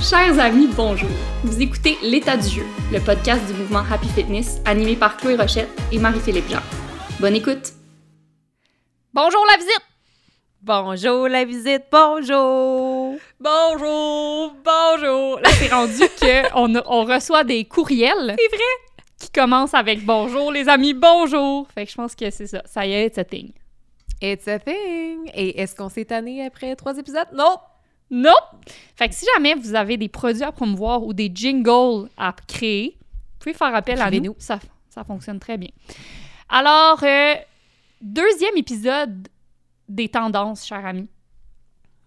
Chers amis, bonjour. Vous écoutez L'état du jeu, le podcast du mouvement Happy Fitness animé par Chloé Rochette et Marie-Philippe Jean. Bonne écoute. Bonjour la visite. Bonjour la visite, bonjour. Bonjour, bonjour. Là, c'est rendu qu'on on reçoit des courriels. C'est vrai. Qui commencent avec bonjour les amis, bonjour. Fait que je pense que c'est ça. Ça y est, it's a thing. It's a thing. Et est-ce qu'on s'est tanné après trois épisodes? Non. Non! Fait que si jamais vous avez des produits à promouvoir ou des jingles à créer, vous pouvez faire appel à nous. ça fonctionne très bien. Alors, euh, deuxième épisode des tendances, chers amis.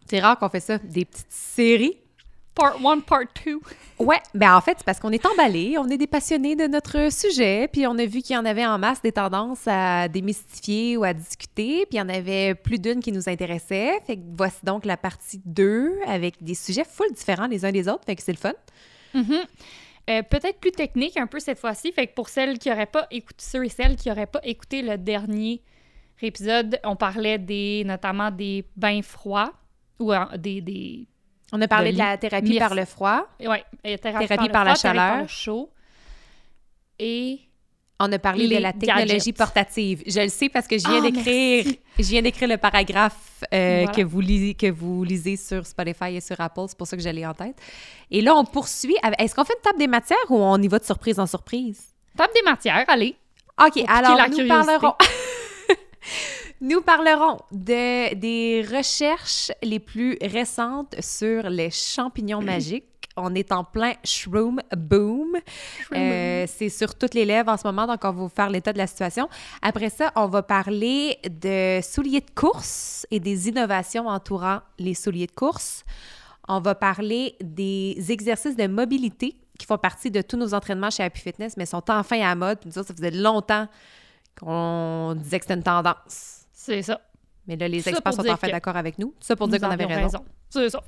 C'est rare qu'on fait ça, des petites séries. Part 1, part 2. Ouais, ben en fait, c'est parce qu'on est emballés, on est des passionnés de notre sujet, puis on a vu qu'il y en avait en masse des tendances à démystifier ou à discuter, puis il y en avait plus d'une qui nous intéressait. Fait que voici donc la partie 2 avec des sujets full différents les uns des autres, fait que c'est le fun. Mm-hmm. Euh, peut-être plus technique un peu cette fois-ci, fait que pour celles qui n'auraient pas écouté, ceux et celles qui n'auraient pas écouté le dernier épisode, on parlait des, notamment des bains froids ou euh, des, des on a parlé de, de la thérapie Merci. par le froid. Oui, thérapie, Thérapie par, la froid, thérapie par chaleur. le chaud. Et On a parlé Les de la technologie gadgets. portative. Je le sais parce que je viens Ah, d'écrire, merci. je viens d'écrire le paragraphe euh, Voilà. que vous lisez, que vous lisez sur Spotify et sur Apple. C'est pour ça que je l'ai en tête. Et là, on poursuit. avec- Est-ce qu'on fait une table des matières ou on y va de surprise en surprise? table des matières, allez. OK, alors nous parlerons. nous parlerons de, des recherches les plus récentes sur les champignons magiques. On est en plein shroom boom. Euh, c'est sur toutes les lèvres en ce moment, donc on va vous faire l'état de la situation. Après ça, on va parler de souliers de course et des innovations entourant les souliers de course. On va parler des exercices de mobilité qui font partie de tous nos entraînements chez Happy Fitness, mais sont enfin à la mode. Puis nous autres, ça faisait longtemps qu'on disait que c'était une tendance. C'est ça. Mais là, les experts sont enfin d'accord avec nous. Ça pour dire qu'on avait avions raison. C'est ça.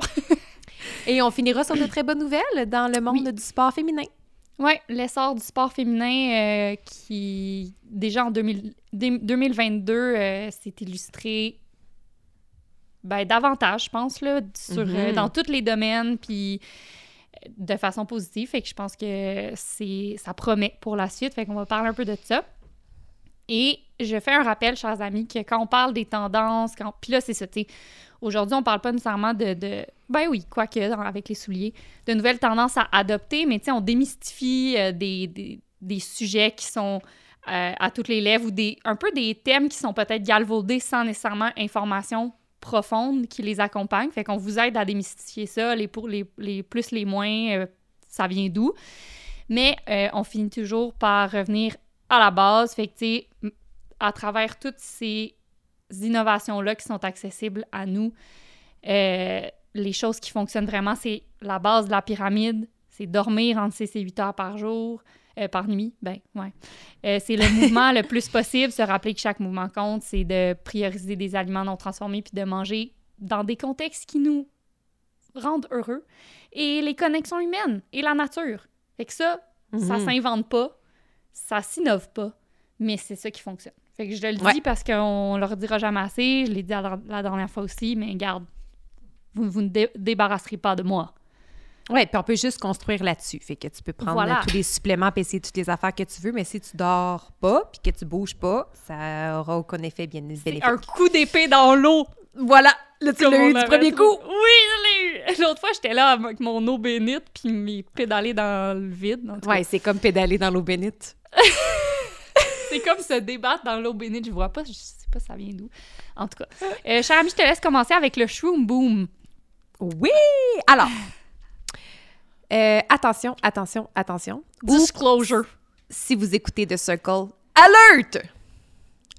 Et on finira sur de très bonnes nouvelles dans le monde Oui. du sport féminin. Oui, l'essor du sport féminin euh, qui, déjà en 2000 dé- 2022, euh, s'est illustré ben, davantage, je pense, là, sur, euh, dans tous les domaines, puis de façon positive. Fait que je pense que c'est ça promet pour la suite. Fait qu'on va parler un peu de ça. Et je fais un rappel, chers amis, que quand on parle des tendances, quand... puis là, c'est ça, tu aujourd'hui, on parle pas nécessairement de. Ben oui, quoique, avec les souliers, de nouvelles tendances à adopter, mais tu sais, on démystifie euh, des, des, des sujets qui sont euh, à toutes les lèvres ou des, un peu des thèmes qui sont peut-être galvaudés sans nécessairement information profonde qui les accompagne. Fait qu'on vous aide à démystifier ça, les, pour, les, les plus, les moins, euh, ça vient d'où. Mais on finit toujours par revenir à la base. Fait que, tu sais, à travers toutes ces innovations-là qui sont accessibles à nous, euh, les choses qui fonctionnent vraiment, c'est la base de la pyramide, c'est dormir entre 6 et 8 heures par jour, euh, par nuit, ben ouais. Euh, c'est le mouvement le plus possible, se rappeler que chaque mouvement compte, c'est de prioriser des aliments non transformés puis de manger dans des contextes qui nous rendent heureux. Et les connexions humaines et la nature. Fait que ça, ça Mhm. s'invente pas, ça s'innove pas, mais c'est ça qui fonctionne. Fait que je le dis parce qu'on leur dira jamais assez, je l'ai dit la, la dernière fois aussi, mais garde, vous, vous ne dé- débarrasserez pas de moi. Oui, puis on peut juste construire là-dessus. Fait que tu peux prendre Voilà. tous les suppléments, puis essayer toutes les affaires que tu veux, mais si tu dors pas, puis que tu bouges pas, ça aura aucun effet bien bénéfique. Un coup d'épée dans l'eau! Voilà! Là, tu l'as eu du premier coup! Oui, je l'ai eu! L'autre fois, j'étais là avec mon eau bénite puis mes pédalés dans le vide. Ouais, c'est comme pédaler dans l'eau bénite. C'est comme se débattre dans l'eau bénite. Je vois pas, je sais pas ça vient d'où. En tout cas. Euh, cher ami, je te laisse commencer avec le shroom boom. Oui! Alors, euh, attention, attention, attention. Ou Disclosure. si vous écoutez The Circle, alert!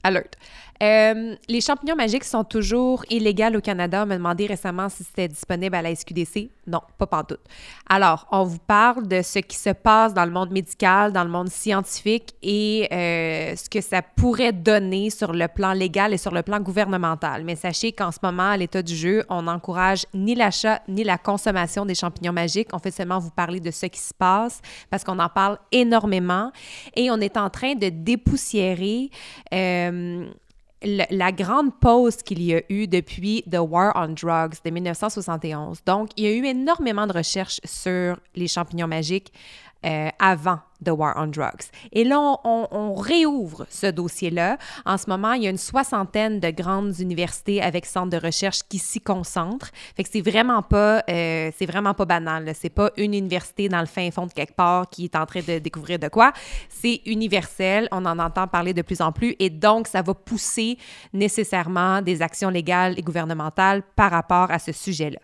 Alert. Euh, les champignons magiques sont toujours illégaux au Canada. On m'a demandé récemment si c'était disponible à la SQDC. Non, pas pantoute. Alors, on vous parle de ce qui se passe dans le monde médical, dans le monde scientifique et euh, ce que ça pourrait donner sur le plan légal et sur le plan gouvernemental. Mais sachez qu'en ce moment, à l'état du jeu, on n'encourage ni l'achat ni la consommation des champignons magiques. On fait seulement vous parler de ce qui se passe parce qu'on en parle énormément et on est en train de dépoussiérer euh, la grande pause qu'il y a eu depuis The War on Drugs de 1971. Donc, il y a eu énormément de recherches sur les champignons magiques euh, avant The War on Drugs. Et là, on, réouvre ce dossier-là. En ce moment, il y a une soixantaine de grandes universités avec centres de recherche qui s'y concentrent. Fait que c'est vraiment pas, euh, c'est vraiment pas banal. C'est pas une université dans le fin fond de quelque part qui est en train de découvrir de quoi. C'est universel. On en entend parler de plus en plus. Et donc, ça va pousser nécessairement des actions légales et gouvernementales par rapport à ce sujet-là.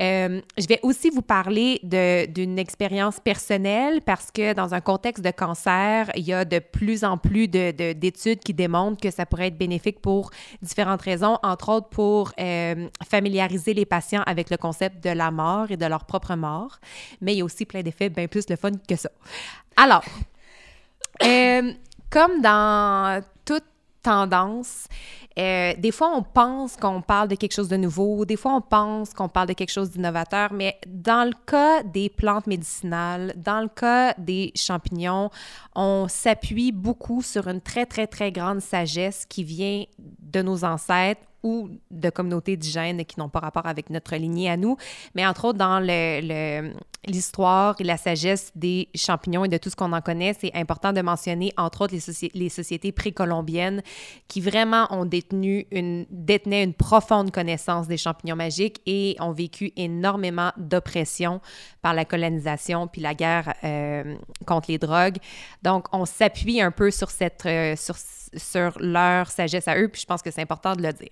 Euh, je vais aussi vous parler d'une expérience personnelle parce que dans un contexte de cancer, il y a de plus en plus d'études qui démontrent que ça pourrait être bénéfique pour différentes raisons, entre autres pour euh, familiariser les patients avec le concept de la mort et de leur propre mort. Mais il y a aussi plein d'effets bien plus le fun que ça. Alors, euh, comme dans toute tendance, euh, des fois, on pense qu'on parle de quelque chose de nouveau, des fois, on pense qu'on parle de quelque chose d'innovateur, mais dans le cas des plantes médicinales, dans le cas des champignons, on s'appuie beaucoup sur une très, très, très grande sagesse qui vient de nos ancêtres ou de communautés indigènes qui n'ont pas rapport avec notre lignée à nous, mais entre autres dans l'histoire et la sagesse des champignons et de tout ce qu'on en connaît, c'est important de mentionner entre autres les, sociétés précolombiennes qui vraiment ont détenu une, détenaient une profonde connaissance des champignons magiques et ont vécu énormément d'oppression par la colonisation puis la guerre euh, contre les drogues. Donc, on s'appuie un peu sur cette, euh, sur sur leur sagesse à eux, puis je pense que c'est important de le dire.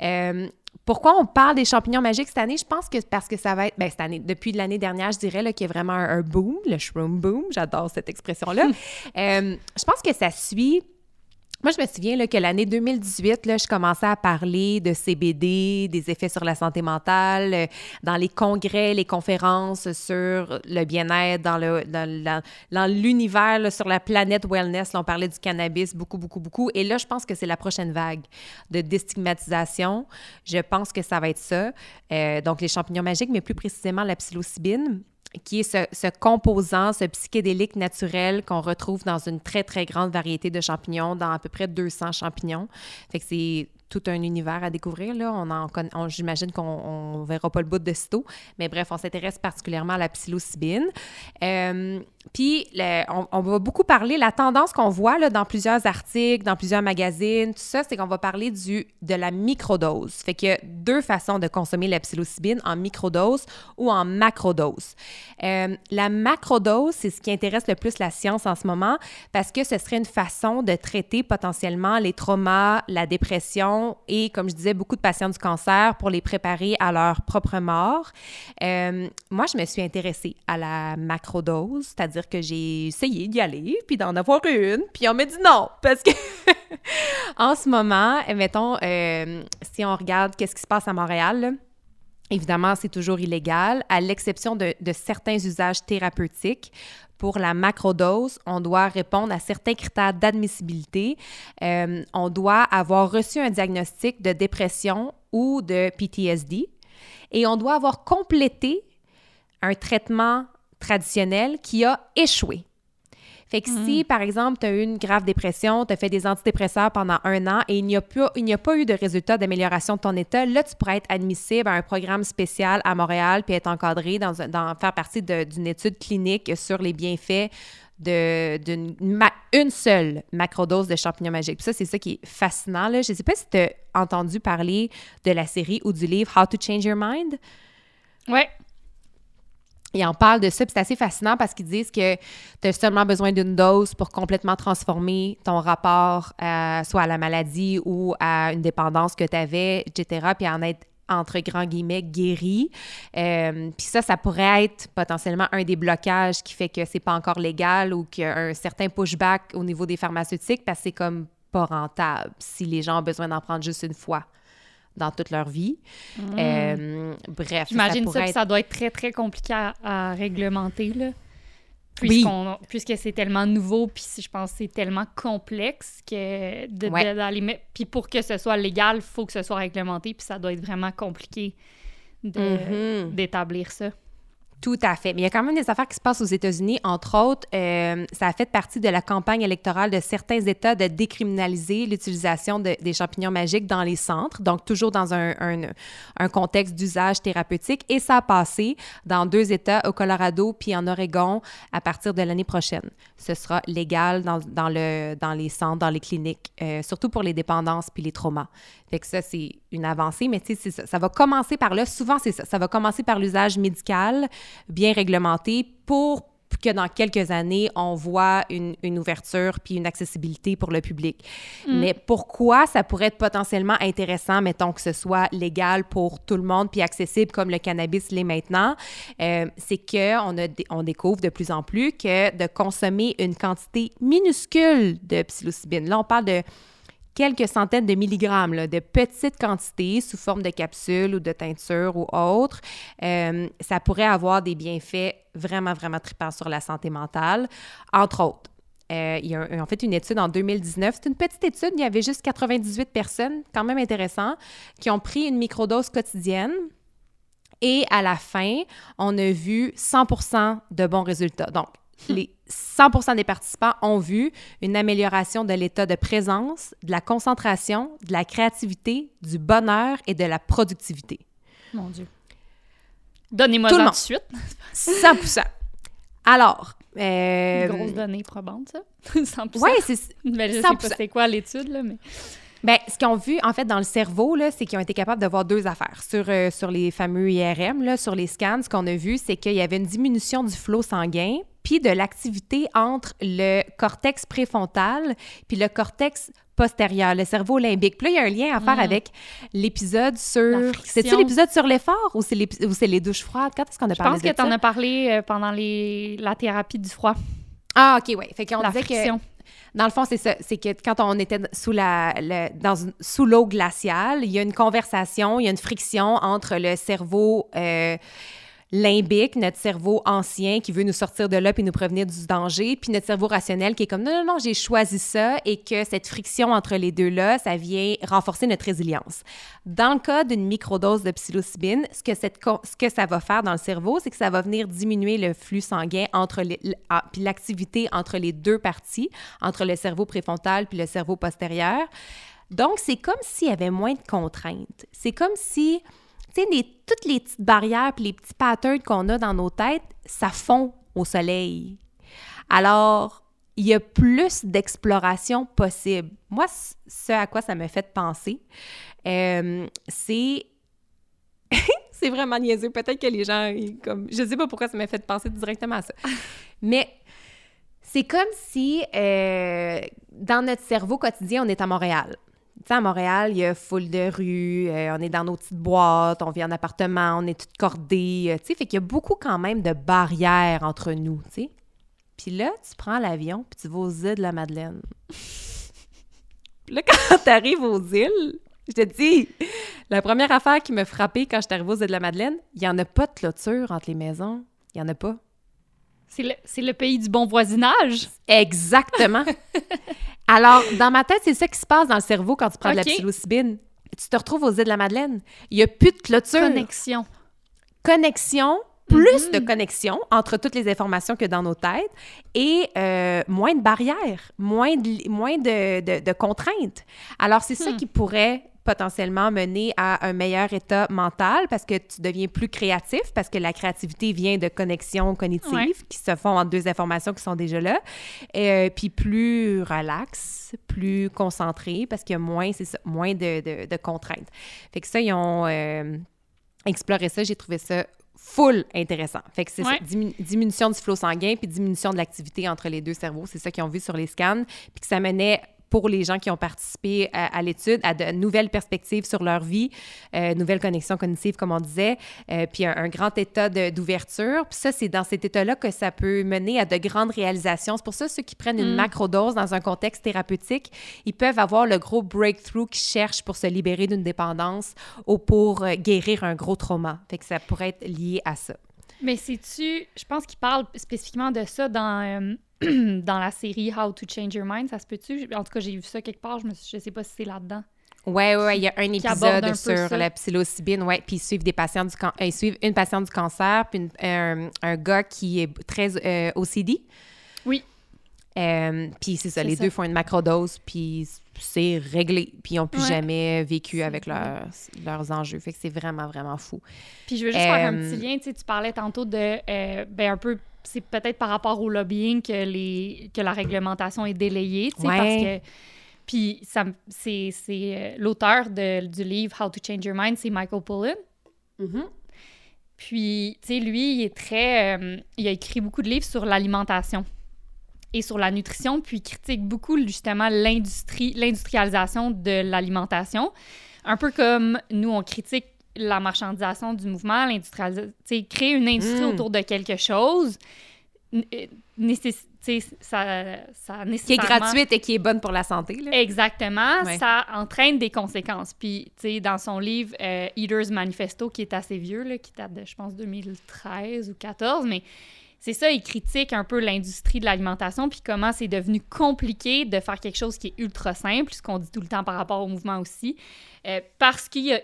Euh, pourquoi on parle des champignons magiques cette année? Je pense que parce que ça va être, ben cette année, depuis l'année dernière, je dirais qu'il y a vraiment un, boom, le shroom boom, j'adore cette expression-là. Euh, je pense que ça suit moi, je me souviens que l'année 2018, là, je commençais à parler de CBD, des effets sur la santé mentale, euh, dans les congrès, les conférences sur le bien-être, dans, l'univers, sur la planète wellness. on parlait du cannabis beaucoup, beaucoup, beaucoup. Et là, je pense que c'est la prochaine vague de déstigmatisation. Je pense que ça va être ça. Euh, donc, les champignons magiques, mais plus précisément la psilocybine qui est ce, composant, ce psychédélique naturel qu'on retrouve dans une très, très grande variété de champignons, dans à peu près 200 champignons. C'est tout un univers à découvrir. Là. On en, j'imagine qu'on ne verra pas le bout de sitôt. Mais bref, on s'intéresse particulièrement à la psilocybine. Euh, puis, on, va beaucoup parler, la tendance qu'on voit là, dans plusieurs articles, dans plusieurs magazines, tout ça, c'est qu'on va parler du, de la microdose. Fait qu'il y a deux façons de consommer la psilocybine, en microdose ou en macrodose. Euh, la macrodose, c'est ce qui intéresse le plus la science en ce moment parce que ce serait une façon de traiter potentiellement les traumas, la dépression et, comme je disais, beaucoup de patients du cancer pour les préparer à leur propre mort. Euh, moi, je me suis intéressée à la macrodose, c'est-à-dire que j'ai essayé d'y aller, puis d'en avoir une, puis on m'a dit non, parce que en ce moment, mettons, euh, si on regarde qu'est-ce qui se passe à Montréal, évidemment, c'est toujours illégal, à l'exception de, certains usages thérapeutiques. Pour la macrodose, on doit répondre à certains critères d'admissibilité. Euh, on doit avoir reçu un diagnostic de dépression ou de PTSD et on doit avoir complété un traitement traditionnel qui a échoué. Fait que si, mm. par exemple, tu as eu une grave dépression, tu as fait des antidépresseurs pendant un an et il n'y a, a, pas eu de résultat d'amélioration de ton état, là, tu pourrais être admissible à un programme spécial à Montréal puis être encadré dans, dans faire partie d'une étude clinique sur les bienfaits d'une une seule macrodose de champignons magiques. Puis ça, c'est ça qui est fascinant. Là. Je ne sais pas si tu as entendu parler de la série ou du livre How to Change Your Mind? Ouais. Ils en parlent de ça, puis c'est assez fascinant parce qu'ils disent que tu as seulement besoin d'une dose pour complètement transformer ton rapport soit à la maladie ou à une dépendance que tu avais, etc., puis en être entre grands guillemets, guéri. Euh, puis ça, ça pourrait être potentiellement un des blocages qui fait que c'est pas encore légal ou qu'il y a un certain pushback au niveau des pharmaceutiques parce que c'est comme pas rentable si les gens ont besoin d'en prendre juste une fois dans toute leur vie. Mm. Euh, bref. J'imagine ça, ça, doit être très, très compliqué à, réglementer, là. Puisque c'est tellement nouveau, puis je pense que c'est tellement complexe que de, Puis pour que ce soit légal, il faut que ce soit réglementé, puis ça doit être vraiment compliqué mm-hmm. d'établir ça. Tout à fait. Mais il y a quand même des affaires qui se passent aux États-Unis. Entre autres, euh, ça a fait partie de la campagne électorale de certains États de décriminaliser l'utilisation de, des champignons magiques dans les centres, donc toujours dans un contexte d'usage thérapeutique. Et ça a passé dans deux États, au Colorado puis en Oregon, à partir de l'année prochaine. Ce sera légal dans, dans, le, dans les centres, dans les cliniques, euh, surtout pour les dépendances puis les traumas. Fait que ça, c'est une avancée, mais tu sais, ça, ça va commencer par là. Souvent, c'est ça. Ça va commencer par l'usage médical bien réglementé pour que dans quelques années, on voit une, une ouverture puis une accessibilité pour le public. Mm. Mais pourquoi ça pourrait être potentiellement intéressant, mettons que ce soit légal pour tout le monde puis accessible comme le cannabis l'est maintenant, euh, c'est qu'on on découvre de plus en plus que de consommer une quantité minuscule de psilocybine, là, on parle de quelques centaines de milligrammes, de petites quantités sous forme de capsules ou de teinture ou autre, euh, ça pourrait avoir des bienfaits vraiment, vraiment tripants sur la santé mentale, entre autres. Euh, il y a en fait une étude en 2019. C'est une petite étude, il y avait juste 98 personnes, quand même intéressant, qui ont pris une microdose quotidienne. Et à la fin, on a vu 100 de bons résultats. Donc, les 100% des participants ont vu une amélioration de l'état de présence, de la concentration, de la créativité, du bonheur et de la productivité. Mon Dieu. Donnez-moi ça tout de suite. 100 Alors, euh, Une grosse donnée probante, ça. 100%. ouais, c'est Mais je sais 100%. pas c'est quoi l'étude, là, mais... Ben, ce qu'ils ont vu, en fait, dans le cerveau, là, c'est qu'ils ont été capables de voir deux affaires. Sur, euh, sur les fameux IRM, là, sur les scans, ce qu'on a vu, c'est qu'il y avait une diminution du flot sanguin puis de l'activité entre le cortex préfrontal puis le cortex postérieur, le cerveau limbique. Puis là, il y a un lien à faire Mm. avec l'épisode sur... C'est-tu l'épisode sur l'effort ou c'est les douches froides? Quand est-ce qu'on a Je parlé pense que de tu en ça? as parlé euh, pendant les... la thérapie du froid, Ah, OK, oui. Fait qu'on disait que... friction. Dans le fond, c'est ça. C'est que quand on était sous la, le- dans une- sous l'eau glaciale, il y a une conversation, il y a une friction entre le cerveau euh, limbique, notre cerveau ancien qui veut nous sortir de là puis nous prévenir du danger, puis notre cerveau rationnel qui est comme non, non, non, j'ai choisi ça et que cette friction entre les deux-là, ça vient renforcer notre résilience. Dans le cas d'une microdose de psilocybine, ce que, cette, ce que ça va faire dans le cerveau, c'est que ça va venir diminuer le flux sanguin entre ah, puis l'activité entre les deux parties, entre le cerveau préfrontal puis le cerveau postérieur. Donc, c'est comme s'il y avait moins de contraintes. C'est comme si, tu sais, les- toutes les petites barrières puis les petits patterns qu'on a dans nos têtes, ça fond au soleil. Alors, il y a plus d'exploration possible. Moi, ce à quoi ça me fait penser, euh, c'est... c'est vraiment niaiseux. Peut-être que les gens, comme... Je sais pas pourquoi ça m'a fait penser directement à ça. Mais c'est comme si, euh, dans notre cerveau quotidien, on est à Montréal. Sais, à Montréal, il y a foule de rues, euh, on est dans nos petites boîtes, on vit en appartement, on est toutes cordées, euh, tu sais, fait qu'il y a beaucoup quand même de barrières entre nous, tu sais. Puis là, tu prends l'avion, puis tu vas aux îles de la Madeleine. Puis là, quand t'arrives aux îles, je te dis, la première affaire qui m'a frappée quand je suis arrivée aux îles de la Madeleine, il n'y en a pas de clôture entre les maisons. Il n'y en a pas. C'est le, c'est le pays du bon voisinage. Exactement. Alors, dans ma tête, c'est ça qui se passe dans le cerveau quand tu prends de la psilocybine. Tu te retrouves aux îles de la Madeleine. Il n'y a plus de clôture. Connexion. Connexion, plus Mhm. de connexion entre toutes les informations que dans nos têtes et euh, moins de barrières, moins de, moins de, de- de contraintes. Alors, c'est ça Hmm. qui pourrait potentiellement mener à un meilleur état mental parce que tu deviens plus créatif parce que la créativité vient de connexions cognitives Ouais. qui se font entre deux informations qui sont déjà là. Euh, puis plus relax, plus concentré parce qu'il y a moins, c'est ça, moins de, de- de contraintes. Fait que ça, ils ont euh, exploré ça. J'ai trouvé ça full intéressant. Fait que c'est Ouais. dimin- diminution du flot sanguin puis diminution de l'activité entre les deux cerveaux. C'est ça qu'ils ont vu sur les scans. Puis que ça menait pour les gens qui ont participé à, à l'étude, à de nouvelles perspectives sur leur vie, euh, nouvelles connexions cognitives, comme on disait, euh, puis un, un grand état d'ouverture. Puis ça, c'est dans cet état-là que ça peut mener à de grandes réalisations. C'est pour ça, ceux qui prennent une Mm. macrodose dans un contexte thérapeutique, ils peuvent avoir le gros breakthrough qu'ils cherchent pour se libérer d'une dépendance ou pour euh, guérir un gros trauma. Fait que ça pourrait être lié à ça. Mais sais-tu, je pense qu'il parle spécifiquement de ça dans, dans la série How to Change Your Mind. Ça se peut-tu? En tout cas, j'ai vu ça quelque part. Je, me suis- je sais pas si c'est là-dedans. Ouais, ouais, il y a un épisode sur la psilocybine, ouais, puis ils suivent des patients du can- euh, ils suivent une patiente du cancer, puis une- un, un gars qui est très euh, OCD. Oui. Euh, puis c'est ça, les ça. deux font une macrodose, puis c'est réglé, puis ils n'ont plus Ouais. jamais vécu avec vrai. leurs, enjeux. Fait que c'est vraiment, vraiment fou. Puis je veux juste faire un Euh, petit lien. Tu sais, tu parlais tantôt de. euh, ben, un peu. C'est peut-être par rapport au lobbying que, les, que la réglementation est délayée. Tu sais, Ouais. parce que. Puis c'est c'est, euh, l'auteur du livre How to Change Your Mind, c'est Michael Pollan. Puis, tu sais, lui, il est très. euh, il a écrit beaucoup de livres sur l'alimentation et sur la nutrition, puis il critique beaucoup, justement, l'industrie, l'industrialisation de l'alimentation. Un peu comme nous, on critique la marchandisation du mouvement, l'industrialisation. Créer une industrie Mm. autour de quelque chose, euh, ça, ça Qui est nécessairement... gratuite et qui est bonne pour la santé. Là. Exactement, Ouais. ça entraîne des conséquences. Puis, tu sais, dans son livre euh, Eater's Manifesto, qui est assez vieux, là, qui date de, je pense, 2013 ou 2014, mais c'est ça, il critique un peu l'industrie de l'alimentation, puis comment c'est devenu compliqué de faire quelque chose qui est ultra simple, ce qu'on dit tout le temps par rapport au mouvement aussi, euh, parce qu'il y a,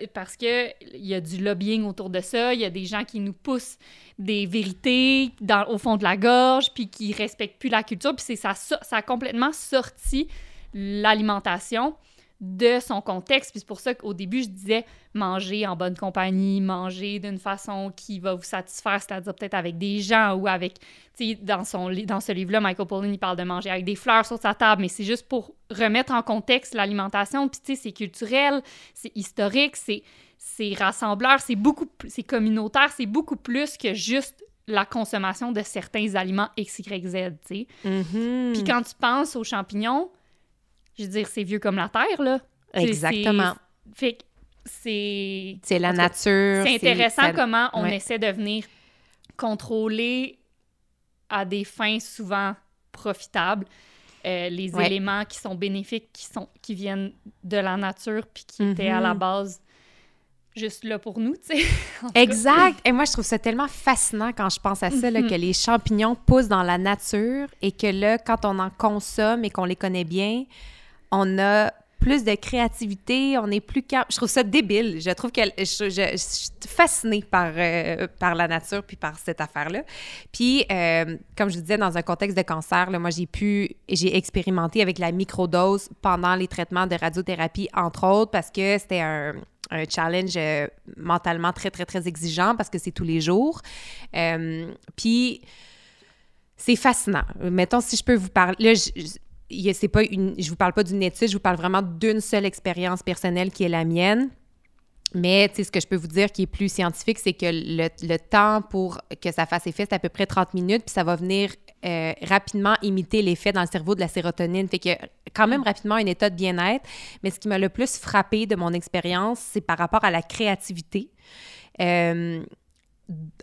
y a du lobbying autour de ça, il y a des gens qui nous poussent des vérités au fond de la gorge, puis qui respectent plus la culture, puis c'est ça, ça a complètement sorti l'alimentation de son contexte. Puis c'est pour ça qu'au début, je disais manger en bonne compagnie, manger d'une façon qui va vous satisfaire, c'est-à-dire peut-être avec des gens ou avec, tu sais, dans, son, dans ce livre-là, Michael Pollan, il parle de manger avec des fleurs sur sa table, mais c'est juste pour remettre en contexte l'alimentation. Puis tu sais, c'est culturel, c'est historique, c'est c'est rassembleur, c'est beaucoup, c'est communautaire, c'est beaucoup plus que juste la consommation de certains aliments X, Y, Z, tu sais. Mhm. Puis quand tu penses aux champignons, je veux dire, c'est vieux comme la terre, là. Exactement. c'est- Fait que c'est... C'est la nature. C'est intéressant ça- comment on ouais. essaie de venir contrôler à des fins souvent profitables euh, les Ouais. éléments qui sont bénéfiques, qui, sont, qui viennent de la nature, puis qui étaient à la Mhm. base juste là pour nous, tu sais. Cas. Exact. Et moi, je trouve ça tellement fascinant quand je pense à ça, là, Mhm. que les champignons poussent dans la nature et que là, quand on en consomme et qu'on les connaît bien, on a plus de créativité, on est plus calme. Je trouve ça débile. Je trouve que je, suis fascinée par, euh, par la nature puis par cette affaire-là. Puis, euh, comme je vous disais, dans un contexte de cancer, moi, j'ai pu, j'ai expérimenté avec la microdose pendant les traitements de radiothérapie, entre autres, parce que c'était un, challenge euh, mentalement très, très, très exigeant parce que c'est tous les jours. Puis, c'est fascinant. Mettons, si je peux vous parler... c'est pas une, je vous parle pas d'une étude, je vous parle vraiment d'une seule expérience personnelle qui est la mienne. Mais ce que je peux vous dire qui est plus scientifique, c'est que le, le temps pour que ça fasse effet, c'est à peu près 30 minutes, puis ça va venir euh, rapidement imiter l'effet dans le cerveau de la sérotonine. Fait que quand même rapidement un état de bien-être. Mais ce qui m'a le plus frappé de mon expérience, c'est par rapport à la créativité. Euh,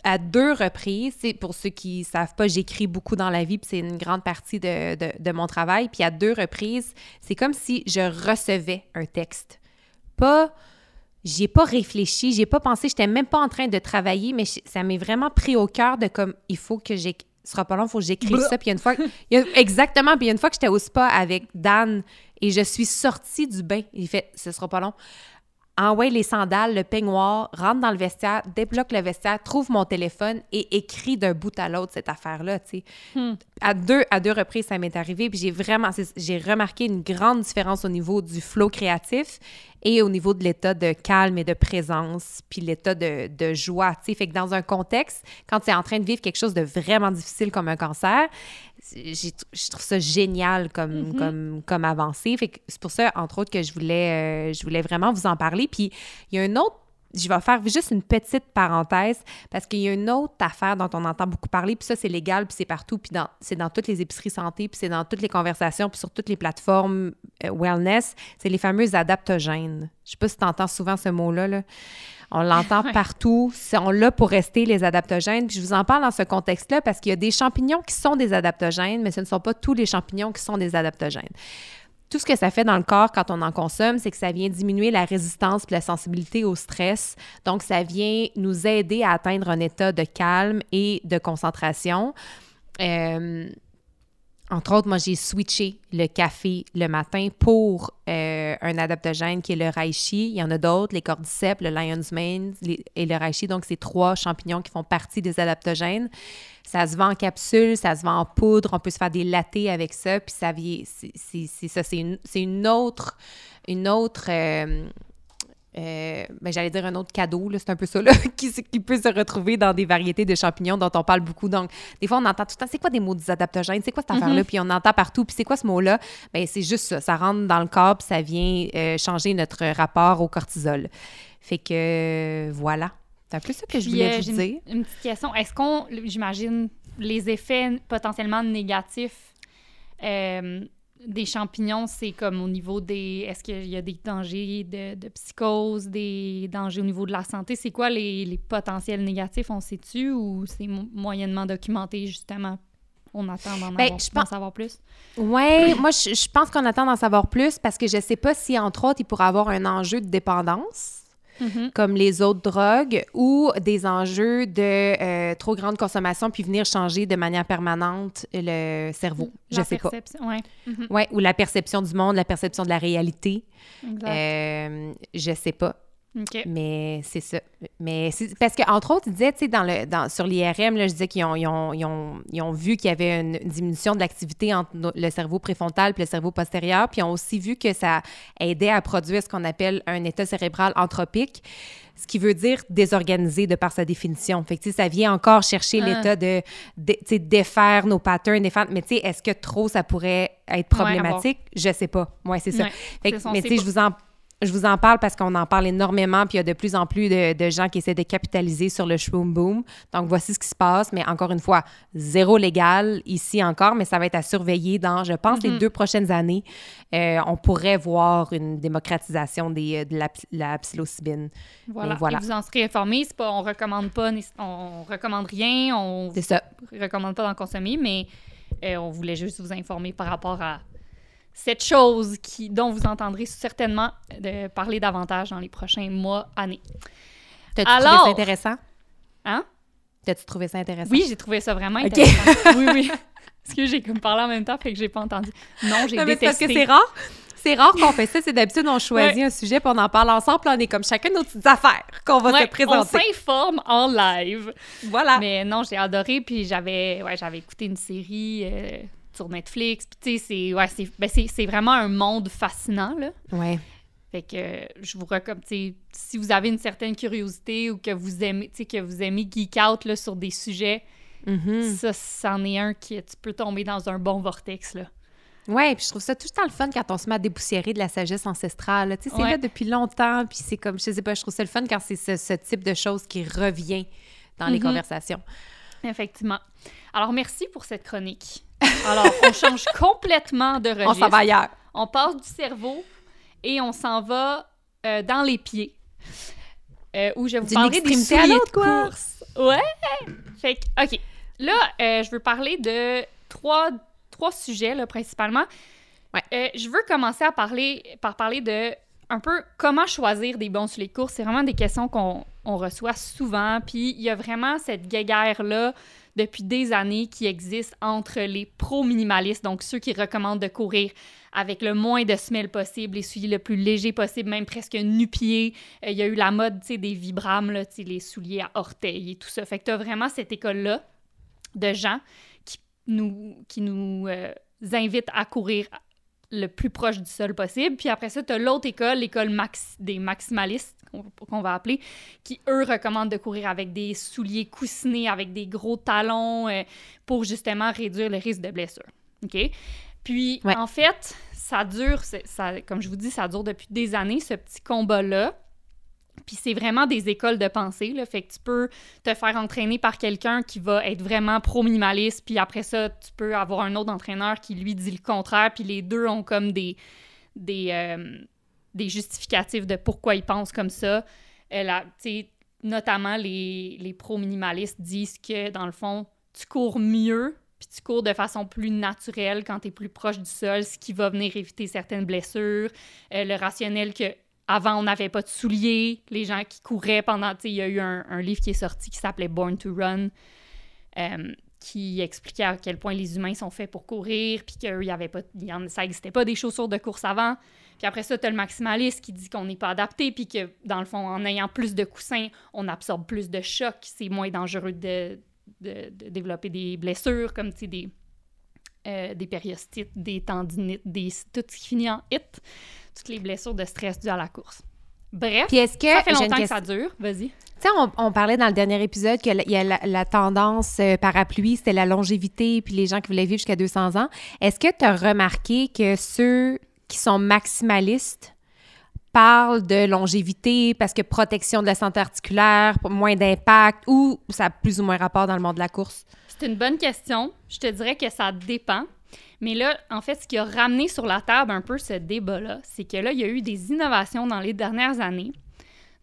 à deux reprises, c'est pour ceux qui savent pas, j'écris beaucoup dans la vie, puis c'est une grande partie de, de, de mon travail. Puis à deux reprises, c'est comme si je recevais un texte. Pas, j'y ai pas réfléchi, j'ai pas pensé, j'étais même pas en train de travailler, mais ça m'est vraiment pris au cœur de comme, il faut que j'ai ce sera pas long, il faut que j'écrive ça. Puis une fois, il y a- exactement, puis une fois que j'étais au spa avec Dan et je suis sortie du bain, il fait, ce sera pas long envoie les sandales, le peignoir, rentre dans le vestiaire, débloque le vestiaire, trouve mon téléphone et écrit d'un bout à l'autre cette affaire-là, tu sais. Hmm. À deux, à deux reprises, ça m'est arrivé, puis j'ai vraiment, j'ai remarqué une grande différence au niveau du flow créatif et au niveau de l'état de calme et de présence, puis l'état de, de joie, tu sais. Fait que dans un contexte, quand tu es en train de vivre quelque chose de vraiment difficile comme un cancer, je trouve ça génial comme, Mhm. comme, comme avancée. Fait c'est pour ça, entre autres, que je voulais, euh, je voulais vraiment vous en parler. Puis il y a un autre, je vais faire juste une petite parenthèse parce qu'il y a une autre affaire dont on entend beaucoup parler, puis ça, c'est légal, puis c'est partout, puis dans- c'est dans toutes les épiceries santé, puis c'est dans toutes les conversations, puis sur toutes les plateformes euh, wellness, c'est les fameux adaptogènes. Je sais pas si tu entends souvent ce mot-là, là. On l'entend Ouais. partout. Sont là pour rester, les adaptogènes. Puis je vous en parle dans ce contexte-là parce qu'il y a des champignons qui sont des adaptogènes, mais ce ne sont pas tous les champignons qui sont des adaptogènes. Tout ce que ça fait dans le corps quand on en consomme, c'est que ça vient diminuer la résistance et la sensibilité au stress. Donc, ça vient nous aider à atteindre un état de calme et de concentration. Euh, entre autres, moi, j'ai switché le café le matin pour euh, un adaptogène qui est le reishi. Il y en a d'autres, les cordyceps, le lion's mane et le reishi. Donc, c'est trois champignons qui font partie des adaptogènes. Ça se vend en capsule, ça se vend en poudre. On peut se faire des lattés avec ça. Puis ça. C'est ça, c'est une, une, autre... Une autre euh, euh, ben, j'allais dire un autre cadeau, c'est un peu ça, là, qui, qui, peut se retrouver dans des variétés de champignons dont on parle beaucoup. Donc, des fois, on entend tout le temps, c'est quoi des mots adaptogènes? C'est quoi cette mm-hmm. affaire-là? Puis on entend partout, puis c'est quoi ce mot-là? Ben, c'est juste ça. Ça rentre dans le corps, puis ça vient euh, changer notre rapport au cortisol. Fait que, voilà. C'est un peu ça que je voulais euh, vous dire. Une, une, petite question. Est-ce qu'on, j'imagine, les effets potentiellement négatifs des champignons, c'est comme au niveau des. Est-ce qu'il y a des dangers de, psychose, des dangers au niveau de la santé? C'est quoi les, potentiels négatifs? On sait-tu ou c'est moyennement documenté, justement? On attend d'en ben, savoir plus? Oui, moi, je, pense qu'on attend d'en savoir plus parce que je ne sais pas si, entre autres, il pourrait avoir un enjeu de dépendance. Mm-hmm. comme les autres drogues, ou des enjeux de euh, trop grande consommation puis venir changer de manière permanente le cerveau. je je sais pas. Ouais. Mm-hmm. ouais. ou la perception du monde, la perception de la réalité. Exact. Euh, je sais pas. Mais c'est ça. Mais parce qu'entre autres, ils disaient, tu sais, dans le, dans, sur l'IRM, je disais qu'ils ont, ils ont, ils ont, ils ont, vu qu'il y avait une diminution de l'activité entre le cerveau préfrontal et le cerveau postérieur. Puis ils ont aussi vu que ça aidait à produire ce qu'on appelle un état cérébral anthropique, ce qui veut dire désorganisé de par sa définition. Fait que, ça vient encore chercher ah. l'état de, de défaire nos patterns, défaire, mais tu sais, est-ce que trop ça pourrait être problématique? je sais pas. Moi, c'est ça. Fait que, mais tu sais, je vous en je vous en parle parce qu'on en parle énormément, puis il y a de plus en plus de, gens qui essaient de capitaliser sur le shroom boom. Donc, voici ce qui se passe. Mais encore une fois, zéro légal ici encore, mais ça va être à surveiller dans, je pense, les mm-hmm. deux prochaines années. Euh, on pourrait voir une démocratisation des, de la, psilocybine. Voilà. voilà. vous en serez informés. Pas, on recommande pas, on recommande rien, on ne recommande pas d'en consommer, mais euh, on voulait juste vous informer par rapport à cette chose qui, dont vous entendrez certainement de parler davantage dans les prochains mois, années. T'as-tu trouvé ça intéressant? Hein? T'as-tu trouvé ça intéressant? Oui, j'ai trouvé ça vraiment intéressant. oui, oui. Parce que j'ai comme parlé en même temps, fait que j'ai pas entendu. Non, j'ai détesté. Parce que c'est rare. C'est rare qu'on fait ça. C'est d'habitude, on choisit un sujet, puis on en parle ensemble, puis on est comme chacun nos petites affaires qu'on va se présenter. On s'informe en live. Voilà. Mais non, j'ai adoré, puis j'avais ouais, j'avais écouté une série... Euh, sur Netflix. Puis, c'est ouais, ben, c'est vraiment un monde fascinant, là. Ouais. Fait que je vous recommande, si vous avez une certaine curiosité ou que vous aimez, que vous aimez geek out là, sur des sujets, mm-hmm. ça, c'en est un qui tu peux tomber dans un bon vortex, là. Ouais, puis je trouve ça tout le temps le fun quand on se met à dépoussiérer de la sagesse ancestrale. Tu sais, c'est là depuis longtemps, puis c'est comme, je sais pas, je trouve ça le fun quand c'est ce, type de choses qui revient dans les mm-hmm. conversations. Effectivement. Alors, merci pour cette chronique. Alors, on change complètement de registre. On s'en va ailleurs. On passe du cerveau et on s'en va euh, dans les pieds. Euh, où je vais vous parler des souliers de course. Ouais! Fait que, OK. Là, euh, je veux parler de trois, trois sujets, là, principalement. Ouais. je veux commencer à parler, par parler de un peu comment choisir des bons souliers de course. C'est vraiment des questions qu'on reçoit souvent. Puis il y a vraiment cette guéguerre-là depuis des années qui existe entre les pro-minimalistes, donc ceux qui recommandent de courir avec le moins de semelles possible, les souliers le plus léger possible, même presque nu-pied. Euh, il y a eu la mode, tu des Vibram, là, les souliers à orteils et tout ça. Fait que tu as vraiment cette école-là de gens qui nous, qui nous euh, invitent à courir le plus proche du sol possible. Puis après ça, tu as l'autre école, l'école max des maximalistes, qu'on va appeler, qui, eux, recommandent de courir avec des souliers coussinés, avec des gros talons, euh, pour justement réduire le risque de blessure. OK? Puis, en fait, ça dure, ça, comme je vous dis, ça dure depuis des années, ce petit combat-là. Puis c'est vraiment des écoles de pensée, là. Fait que tu peux te faire entraîner par quelqu'un qui va être vraiment pro-minimaliste, puis après ça, tu peux avoir un autre entraîneur qui lui dit le contraire, puis les deux ont comme des, des, euh, des justificatifs de pourquoi ils pensent comme ça. Elle notamment, les, les pro-minimalistes disent que, dans le fond, tu cours mieux, puis tu cours de façon plus naturelle quand tu es plus proche du sol, ce qui va venir éviter certaines blessures. Euh, le rationnel que avant, on n'avait pas de souliers. Les gens qui couraient pendant... Il y a eu un, livre qui est sorti qui s'appelait Born to Run. Euh, qui expliquait à quel point les humains sont faits pour courir, puis qu'il y avait pas, ça n'existait pas des chaussures de course avant. Puis après ça, tu as le maximaliste qui dit qu'on n'est pas adapté, puis que dans le fond, en ayant plus de coussins, on absorbe plus de chocs, c'est moins dangereux de, développer des blessures, comme des, euh, des périostites, des tendinites, des, tout ce qui finit en hit, toutes les blessures de stress dues à la course. Bref, Puis est-ce que, ça fait longtemps que ça dure. Vas-y. Tu sais, on, on parlait dans le dernier épisode qu'il y a la, la tendance euh, parapluie, c'était la longévité, puis les gens qui voulaient vivre jusqu'à 200 ans. Est-ce que tu as remarqué que ceux qui sont maximalistes parlent de longévité parce que protection de la santé articulaire, moins d'impact, ou ça a plus ou moins rapport dans le monde de la course? C'est une bonne question. Je te dirais que ça dépend. Mais là, en fait, ce qui a ramené sur la table un peu ce débat-là, c'est que là, il y a eu des innovations dans les dernières années,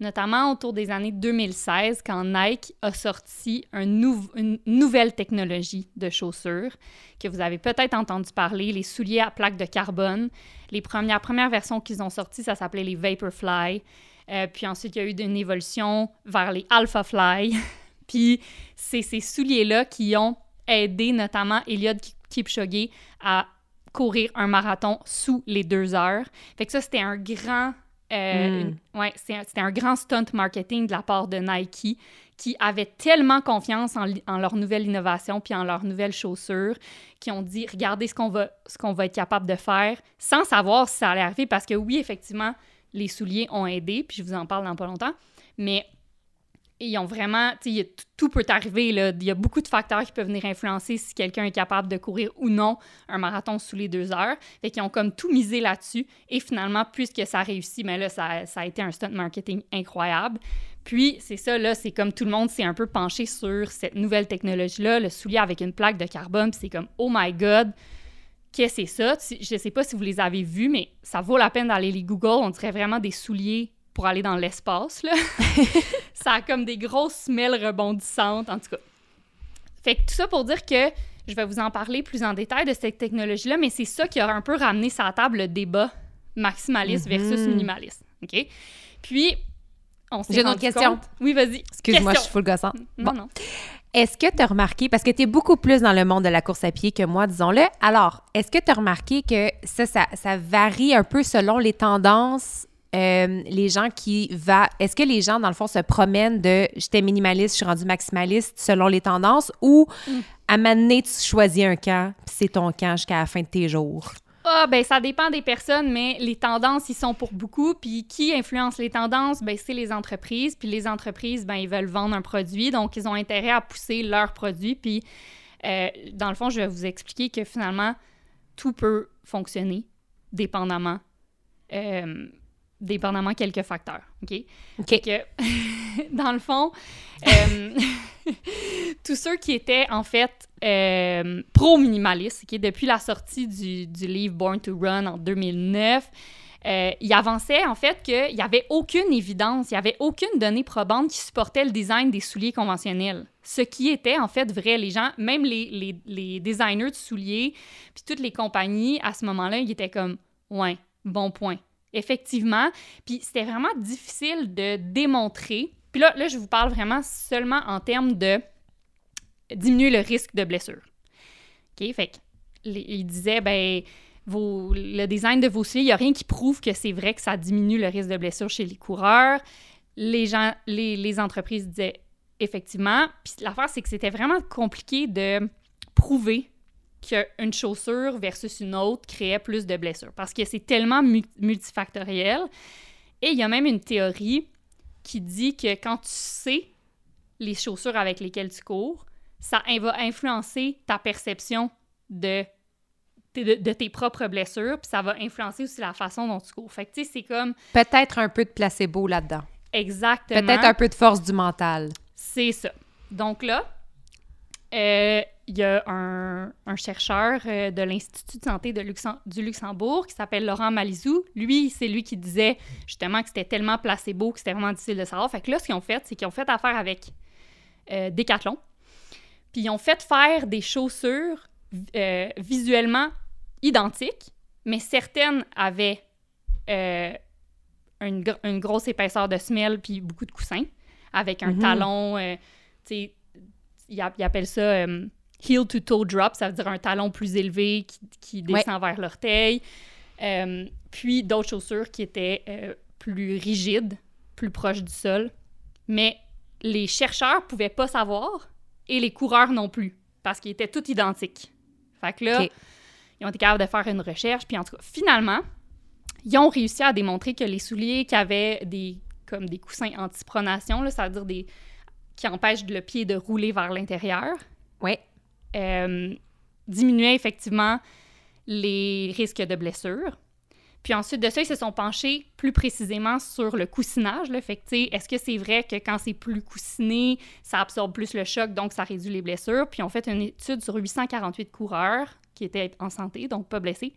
notamment autour des années 2016, quand Nike a sorti une nouvelle technologie de chaussures que vous avez peut-être entendu parler, les souliers à plaque de carbone. Les premières, versions qu'ils ont sorties, ça s'appelait les Vaporfly. Euh, puis ensuite, il y a eu une évolution vers les Alphafly. puis c'est ces souliers-là qui ont aidé notamment Eliud Kipchoge à courir un marathon sous les deux heures. Fait que ça, c'était un grand... euh, Mm. une- ouais, c'était un- grand stunt marketing de la part de Nike qui avait tellement confiance en, leur nouvelle innovation puis en leurs nouvelles chaussures qui ont dit regardez ce qu'on va ce qu'on va être capable de faire sans savoir si ça allait arriver parce que oui effectivement les souliers ont aidé puis je vous en parle dans pas longtemps mais ils ont vraiment, tu sais, tout- peut arriver, là. Il y a beaucoup de facteurs qui peuvent venir influencer si quelqu'un est capable de courir ou non un marathon sous les deux heures. Fait qu'ils ont comme tout misé là-dessus. Et finalement, puisque ça a réussi, mais là, ça, a été un stunt marketing incroyable. Puis, c'est ça, là, c'est comme tout le monde s'est un peu penché sur cette nouvelle technologie-là, le soulier avec une plaque de carbone, puis c'est comme, oh my God, qu'est-ce que c'est ça? Je sais pas si vous les avez vus, mais ça vaut la peine d'aller les Google. On dirait vraiment des souliers pour aller dans l'espace, là. ça a comme des grosses semelles rebondissantes, en tout cas. Fait que tout ça pour dire que je vais vous en parler plus en détail de cette technologie-là, mais c'est ça qui a un peu ramené sur la table le débat maximaliste versus Mhm. minimaliste. OK? Puis, on s'est J'ai une autre question. compte- Oui, vas-y. Excuse-moi, je suis full gossante. Non, Bon. non. Est-ce que tu as remarqué, parce que tu es beaucoup plus dans le monde de la course à pied que moi, disons-le, alors, est-ce que tu as remarqué que ça, ça, ça varie un peu selon les tendances, euh, les gens qui va Est-ce que les gens, dans le fond, se promènent de j'étais minimaliste, je suis rendu maximaliste selon les tendances ou à un moment donné, tu choisis un camp, puis c'est ton camp jusqu'à la fin de tes jours? Ah, ben ça dépend des personnes, mais les tendances, ils sont pour beaucoup. Puis qui influence les tendances? Ben c'est les entreprises. Puis les entreprises, ben ils veulent vendre un produit, donc ils ont intérêt à pousser leur produit. Puis euh, dans le fond, je vais vous expliquer que finalement, tout peut fonctionner dépendamment, euh, dépendamment quelques facteurs, OK? Que, dans le fond, euh, tous ceux qui étaient en fait euh, pro-minimalistes, qui depuis la sortie du, du livre Born to Run en 2009, euh, ils avançaient en fait qu'il n'y avait aucune évidence, il n'y avait aucune donnée probante qui supportait le design des souliers conventionnels. Ce qui était en fait vrai. Les gens, même les, les, les designers de souliers, puis toutes les compagnies, à ce moment-là, ils étaient comme « Ouais, bon point ». Effectivement. Puis c'était vraiment difficile de démontrer. Puis là, là, je vous parle vraiment seulement en termes de diminuer le risque de blessure. OK? Fait que, les- il disait, ben, le design de vos souliers, il n'y a rien qui prouve que c'est vrai que ça diminue le risque de blessure chez les coureurs. Les gens, les, les entreprises disaient effectivement. Puis l'affaire, c'est que c'était vraiment compliqué de prouver qu'une chaussure versus une autre créait plus de blessures parce que c'est tellement mu- multifactoriel. Et il y a même une théorie qui dit que quand tu sais les chaussures avec lesquelles tu cours, ça va influencer ta perception de, de, de tes propres blessures, puis ça va influencer aussi la façon dont tu cours. Fait que, tu sais, c'est comme Peut-être un peu de placebo là-dedans. exactement... Peut-être un peu de force du mental. C'est ça. Donc là, euh, il y a un, un chercheur euh, de l'Institut de santé de Luxem- du Luxembourg qui s'appelle Laurent Malizou. Lui, c'est lui qui disait justement que c'était tellement placebo que c'était vraiment difficile de savoir. Fait que là, ce qu'ils ont fait, c'est qu'ils ont fait affaire avec euh, Decathlon. Puis ils ont fait faire des chaussures euh, visuellement identiques, mais certaines avaient euh, une, gr- une grosse épaisseur de semelle puis beaucoup de coussins avec un Mhm. talon, tu sais, ils app- ils appellent ça heel to toe drop, ça veut dire un talon plus élevé qui, qui descend vers l'orteil. Euh, puis d'autres chaussures qui étaient euh, plus rigides, plus proches du sol. Mais les chercheurs pouvaient pas savoir et les coureurs non plus parce qu'ils étaient tous identiques. Fait que là, ils ont été capables de faire une recherche. Puis en tout cas, finalement, ils ont réussi à démontrer que les souliers qui avaient des comme des coussins anti-pronation, là, ça veut dire des qui empêchent le pied de rouler vers l'intérieur. Oui. Euh, effectivement les risques de blessures. Puis ensuite de ça, ils se sont penchés plus précisément sur le coussinage. Là. Est-ce que c'est vrai que quand c'est plus coussiné, ça absorbe plus le choc, donc ça réduit les blessures? Puis ils ont fait une étude sur 848 coureurs qui étaient en santé, donc pas blessés.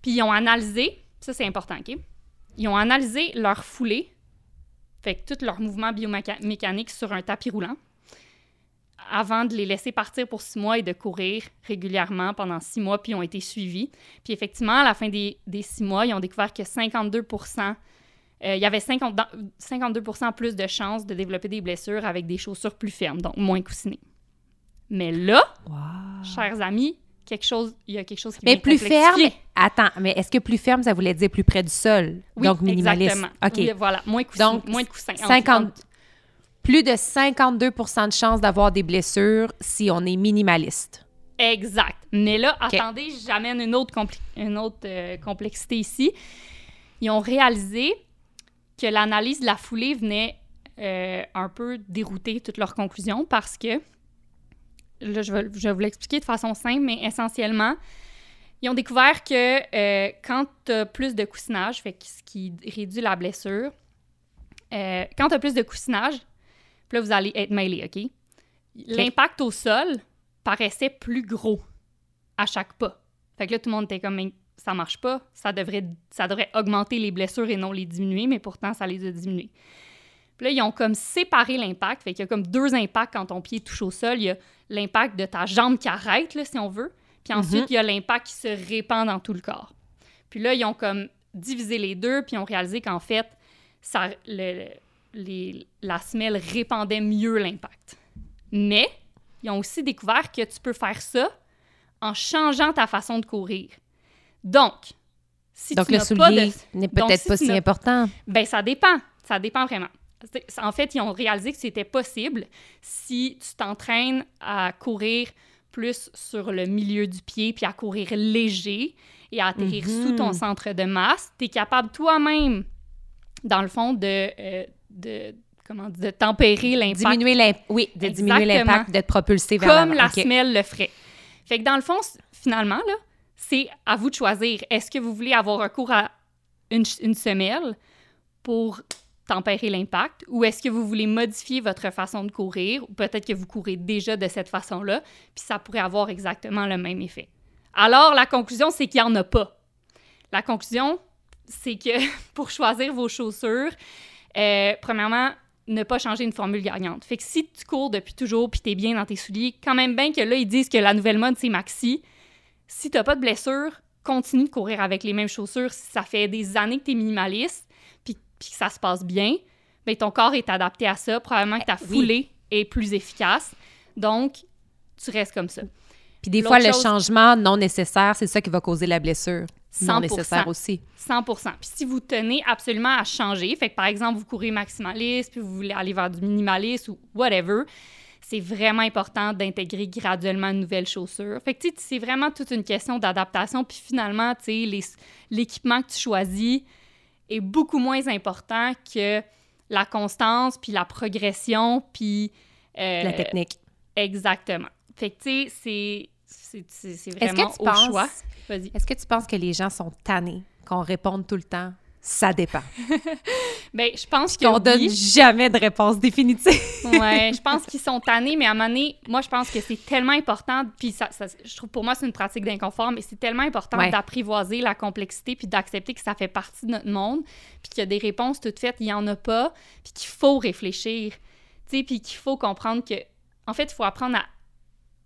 Puis ils ont analysé, ça c'est important, OK? Ils ont analysé leur foulée, fait que tous leurs mouvements biomécaniques sur un tapis roulant, avant de les laisser partir pour six mois et de courir régulièrement pendant six mois, puis ils ont été suivis. Puis effectivement, à la fin des, des six mois, ils ont découvert que 52% euh, il y avait 50, 52% plus de chances de développer des blessures avec des chaussures plus fermes, donc moins coussinées. Mais là, chers amis, quelque chose, il y a quelque chose qui Mais plus ferme. Attends, mais est-ce que plus ferme, ça voulait dire plus près du sol? Oui, donc minimaliste. Exactement. OK. voilà, moins, coussiné, donc, moins de coussins. 50, plus de 52% de chances d'avoir des blessures si on est minimaliste. Exact. Mais là, attendez, j'amène une autre, une autre euh, complexité ici. Ils ont réalisé que l'analyse de la foulée venait euh, un peu dérouter toutes leurs conclusions parce que, là, je vais, je vais vous l'expliquer de façon simple, mais essentiellement, ils ont découvert que euh, quand tu as plus de coussinage, fait ce qui réduit la blessure, quand tu as plus de coussinage, là, vous allez être mêlés, OK? L'impact au sol paraissait plus gros à chaque pas. Fait que là, tout le monde était comme, ça marche pas, ça devrait, ça devrait augmenter les blessures et non les diminuer, mais pourtant, ça les a diminuées. Puis là, ils ont comme séparé l'impact. Fait qu'il y a comme deux impacts quand ton pied touche au sol. Il y a l'impact de ta jambe qui arrête, là, si on veut. Puis ensuite, mhm. il y a l'impact qui se répand dans tout le corps. Puis là, ils ont comme divisé les deux, puis ils ont réalisé qu'en fait, ça, le, la semelle répandait mieux l'impact. Mais ils ont aussi découvert que tu peux faire ça en changeant ta façon de courir. Donc, si Donc tu le soulier n'est peut-être pas si, important. Ben ça dépend, ça dépend vraiment. En fait, ils ont réalisé que c'était possible si tu t'entraînes à courir plus sur le milieu du pied puis à courir léger et à atterrir sous ton mhm. centre de masse, tu es capable toi-même dans le fond de euh, de comment de tempérer l'impact. Diminuer l'impact. Oui, de diminuer l'impact, d'être propulsé vers Comme la semelle le ferait. Fait que dans le fond, finalement, là, c'est à vous de choisir. Est-ce que vous voulez avoir recours à une, une semelle pour tempérer l'impact ou est-ce que vous voulez modifier votre façon de courir ou peut-être que vous courez déjà de cette façon-là, puis ça pourrait avoir exactement le même effet. Alors, la conclusion, c'est qu'il n'y en a pas. La conclusion, c'est que pour choisir vos chaussures, euh, premièrement, ne pas changer une formule gagnante. Fait que si tu cours depuis toujours puis es bien dans tes souliers, quand même bien que là, ils disent que la nouvelle mode, c'est maxi. Si t'as pas de blessure, continue de courir avec les mêmes chaussures. Si ça fait des années que tu es minimaliste puis, que ça se passe bien, bien, ton corps est adapté à ça. Probablement que ta foulée est plus efficace. Donc, tu restes comme ça. Puis des fois, le changement non nécessaire, c'est ça qui va causer la blessure. 100%, non nécessaire aussi. 100 Puis si vous tenez absolument à changer, fait que par exemple, vous courez maximaliste, puis vous voulez aller vers du minimaliste ou whatever, c'est vraiment important d'intégrer graduellement une nouvelle chaussure. Fait que c'est vraiment toute une question d'adaptation. Puis finalement, tu sais, l'équipement que tu choisis est beaucoup moins important que la constance, puis la progression, puis... Euh, la technique. Exactement. Fait que, tu sais, c'est vraiment au choix. Est-ce que tu penses que les gens sont tannés qu'on réponde tout le temps ça dépend? Bien, je pense qu'on donne jamais de réponse définitive. ouais, je pense qu'ils sont tannés, mais à un moment donné, moi, je pense que c'est tellement important, puis ça, je trouve pour moi, c'est une pratique d'inconfort, mais c'est tellement important d'apprivoiser la complexité, puis d'accepter que ça fait partie de notre monde, puis qu'il y a des réponses toutes faites, il n'y en a pas, puis qu'il faut réfléchir, tu sais, puis qu'il faut comprendre que, en fait, il faut apprendre à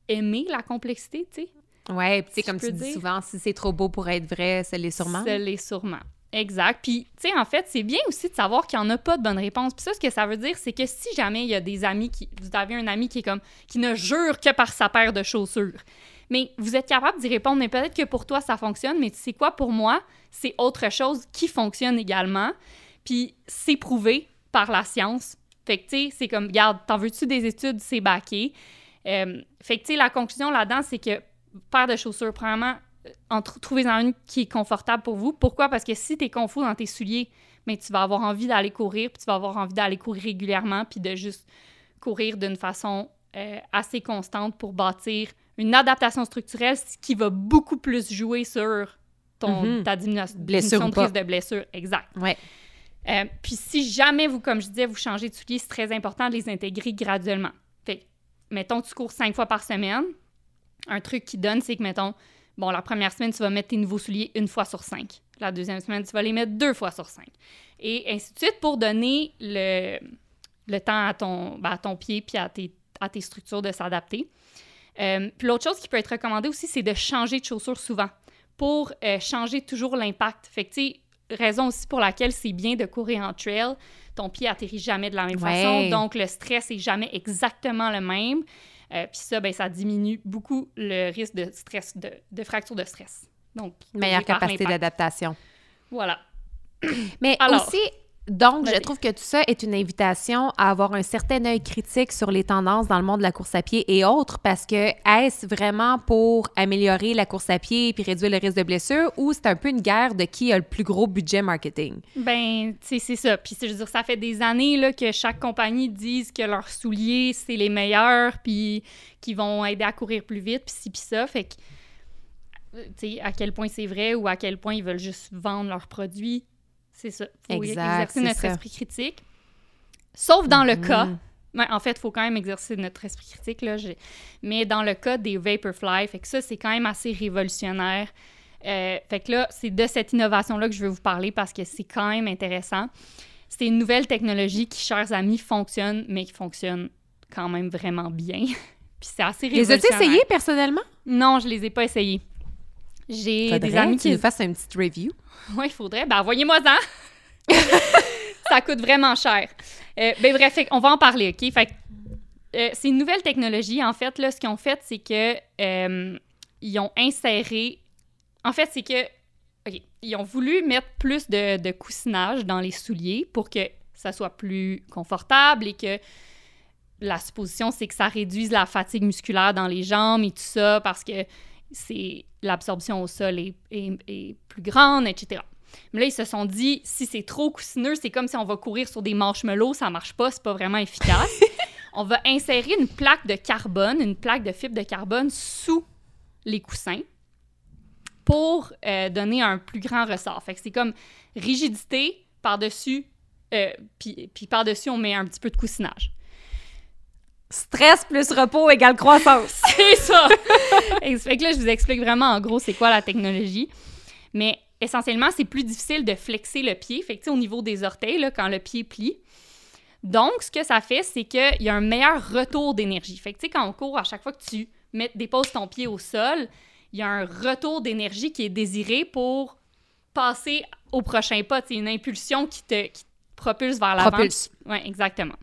aimer la complexité, tu sais. Ouais, tu sais, comme tu dis souvent, si c'est trop beau pour être vrai, ça l'est sûrement. Ça l'est sûrement. Exact. Puis, tu sais, en fait, c'est bien aussi de savoir qu'il n'y en a pas de bonne réponse. Puis ça, ce que ça veut dire, c'est que si jamais il y a des amis qui. Vous avez un ami qui est comme. qui ne jure que par sa paire de chaussures. Mais vous êtes capable d'y répondre, mais peut-être que pour toi, ça fonctionne, mais tu sais quoi, pour moi, c'est autre chose qui fonctionne également. Puis c'est prouvé par la science. Fait que, tu sais, c'est comme, regarde, t'en veux-tu des études, c'est baqué. Euh, fait que, tu sais, la conclusion là-dedans, c'est que paire de chaussures, premièrement, euh, en trouvez-en une qui est confortable pour vous. Pourquoi? Parce que si tu es confus dans tes souliers, mais tu vas avoir envie d'aller courir, puis tu vas avoir envie d'aller courir régulièrement, puis de juste courir d'une façon euh, assez constante pour bâtir une adaptation structurelle, ce qui va beaucoup plus jouer sur ton, Mhm. ta diminution, Blessure diminution de risque de blessure. Exact. Ouais. Euh, puis si jamais vous, comme je disais, vous changez de souliers, c'est très important de les intégrer graduellement. Mettons, tu cours cinq fois par semaine. Un truc qui donne, c'est que, mettons, bon, la première semaine, tu vas mettre tes nouveaux souliers une fois sur cinq. La deuxième semaine, tu vas les mettre deux fois sur cinq. Et ainsi de suite pour donner le, temps à ton, ben, à ton pied puis à tes, à structures de s'adapter. Euh, puis l'autre chose qui peut être recommandée aussi, c'est de changer de chaussures souvent pour euh, changer toujours l'impact. Fait que, tu sais, raison aussi pour laquelle c'est bien de courir en trail. Ton pied atterrit jamais de la même Ouais. façon, donc le stress est jamais exactement le même. Euh, Puis ça, ben, ça diminue beaucoup le risque de stress, de, de fracture de stress. Donc, Meilleure capacité d'adaptation. Voilà. Mais Alors, aussi, donc, je trouve que tout ça est une invitation à avoir un certain œil critique sur les tendances dans le monde de la course à pied et autres, parce que est-ce vraiment pour améliorer la course à pied puis réduire le risque de blessure ou c'est un peu une guerre de qui a le plus gros budget marketing? Ben, tu sais, c'est ça. Puis, je veux dire, ça fait des années là, que chaque compagnie dise que leurs souliers, c'est les meilleurs, puis qu'ils vont aider à courir plus vite, puis ci, puis ça. Fait que, tu sais, à quel point c'est vrai ou à quel point ils veulent juste vendre leurs produits, c'est ça. Faut Exact, exercer notre ça. esprit critique. Sauf dans le Mhm. cas, en fait, il faut quand même exercer notre esprit critique, là. Mais dans le cas des Vaporfly, fait que ça, c'est quand même assez révolutionnaire. Euh, fait que là, c'est de cette innovation-là que je veux vous parler parce que c'est quand même intéressant. C'est une nouvelle technologie qui, chers amis, fonctionne, mais qui fonctionne quand même vraiment bien. Puis c'est assez Les as-tu révolutionnaire. essayés personnellement? Non, je les ai pas essayés. J'ai des amis qui... nous fasses un petit review. Oui, il faudrait. Ben, envoyez-moi ça. ça coûte vraiment cher. Euh, ben, bref, fait on va en parler, OK? Fait que, euh, c'est une nouvelle technologie. En fait, là, ce qu'ils ont fait, c'est que euh, ils ont inséré... En fait, c'est que... OK, ils ont voulu mettre plus de, de coussinage dans les souliers pour que ça soit plus confortable et que la supposition, c'est que ça réduise la fatigue musculaire dans les jambes et tout ça parce que c'est l'absorption au sol est, est- est plus grande, etc. Mais là, ils se sont dit, si c'est trop coussineux, c'est comme si on va courir sur des marshmallows, ça marche pas, c'est pas vraiment efficace. on va insérer une plaque de carbone, une plaque de fibre de carbone sous les coussins pour euh, donner un plus grand ressort. Fait que c'est comme rigidité par-dessus, euh, puis, puis par-dessus, on met un petit peu de coussinage. Stress plus repos égale croissance. C'est ça! fait que là, je vous explique vraiment en gros c'est quoi la technologie. Mais essentiellement, c'est plus difficile de flexer le pied. Fait que, au niveau des orteils, là, quand le pied plie. Donc, ce que ça fait, c'est qu'il y a un meilleur retour d'énergie. Fait que, tu sais, quand on court, à chaque fois que tu mets, déposes ton pied au sol, il y a un retour d'énergie qui est désiré pour passer au prochain pas. C'est une impulsion qui te, qui te propulse vers l'avant. Propulse. Oui, exactement.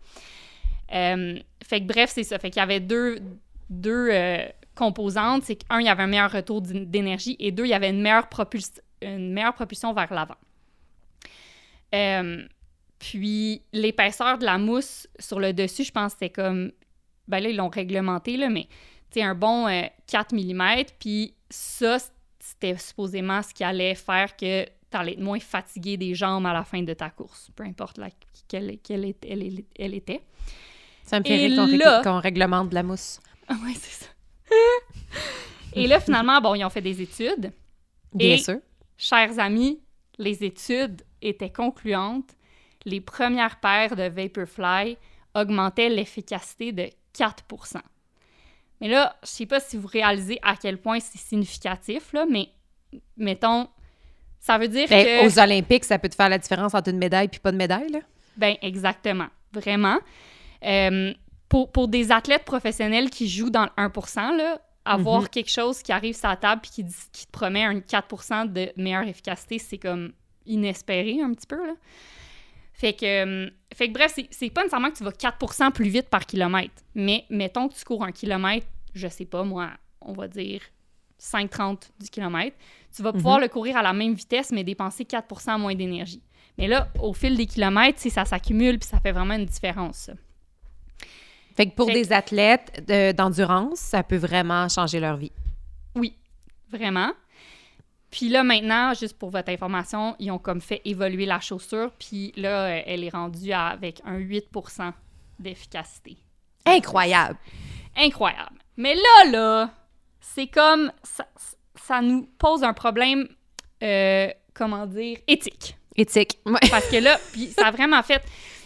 Euh, fait que bref, c'est ça. Fait qu'il y avait deux, deux euh, composantes. C'est qu'un, il y avait un meilleur retour d'é- d'énergie et deux, il y avait une meilleure, propuls- une meilleure propulsion vers l'avant. Euh, puis l'épaisseur de la mousse sur le dessus, je pense que c'était comme. Ben là, ils l'ont réglementé, là, mais tu un bon euh, 4 mm. Puis ça, c'était supposément ce qui allait faire que tu allais être moins fatigué des jambes à la fin de ta course, peu importe la, quelle, quelle elle, elle- elle était. Ça me fait rire qu'on réglemente de la mousse. Ah ouais, c'est ça. Et là, finalement, bon, ils ont fait des études. Bien Et- sûr. Chers amis, les études étaient concluantes. Les premières paires de Vaporfly augmentaient l'efficacité de 4% Mais là, je sais pas si vous réalisez à quel point c'est significatif, là, mais mettons, ça veut dire Ben, que... Aux Olympiques, ça peut te faire la différence entre une médaille puis pas de médaille, là. Ben, exactement. Vraiment. Euh, pour, pour des athlètes professionnels qui jouent dans le 1 là, avoir Mhm. quelque chose qui arrive sur la table puis qui, dit- qui te promet un 4% de meilleure efficacité, c'est comme inespéré un petit peu, là. Fait que, euh, fait que bref, c'est- pas nécessairement que tu vas 4% plus vite par kilomètre, mais mettons que tu cours un kilomètre, je sais pas, moi, on va dire 5,30 du kilomètre, tu vas pouvoir le courir à la même vitesse, mais dépenser 4% moins d'énergie. Mais là, au fil des kilomètres, ça s'accumule, puis ça fait vraiment une différence, ça. Fait que pour Fait des athlètes de- d'endurance, ça peut vraiment changer leur vie. Oui, vraiment. Puis là, maintenant, juste pour votre information, ils ont comme fait évoluer la chaussure, puis là, euh, elle est rendue à- avec un 8% d'efficacité. Incroyable! Incroyable. Mais là, là, c'est comme... Ça, ça nous pose un problème, euh, comment dire, éthique. Éthique. Ouais. Parce que là, puis ça a vraiment fait,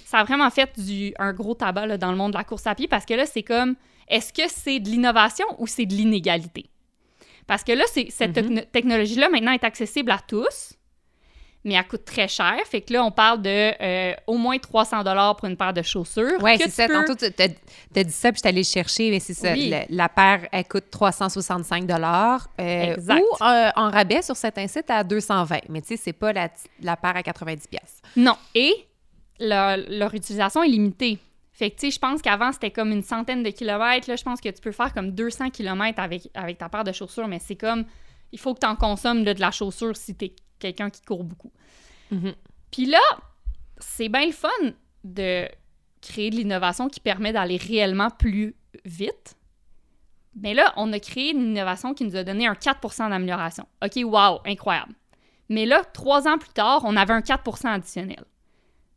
ça a vraiment fait du, un gros tabac là, dans le monde de la course à pied parce que là, c'est comme, est-ce que c'est de l'innovation ou c'est de l'inégalité? Parce que là, cette techno- technologie-là, maintenant, est accessible à tous, mais elle coûte très cher. Fait que là, on parle de euh, au moins 300 pour une paire de chaussures. Oui, c'est ça. peux- Tantôt, tu as dit ça, puis je suis allée le chercher, mais c'est ça. Oui. La paire, elle coûte 365 euh, Exact. Ou euh, en rabais sur certains sites à 220. Mais tu sais, c'est pas la, la paire à 90 pièces. Non. Et leur, leur utilisation est limitée. Fait que, tu sais, je pense qu'avant, c'était comme une centaine de kilomètres. Là, je pense que tu peux faire comme 200 kilomètres avec, avec ta paire de chaussures, mais c'est comme, il faut que tu en consommes là, de la chaussure si tu es quelqu'un qui court beaucoup. Mhm. Puis là, c'est bien le fun de créer de l'innovation qui permet d'aller réellement plus vite. Mais là, on a créé une innovation qui nous a donné un 4% d'amélioration. OK, wow, incroyable. Mais là, trois ans plus tard, on avait un 4% additionnel.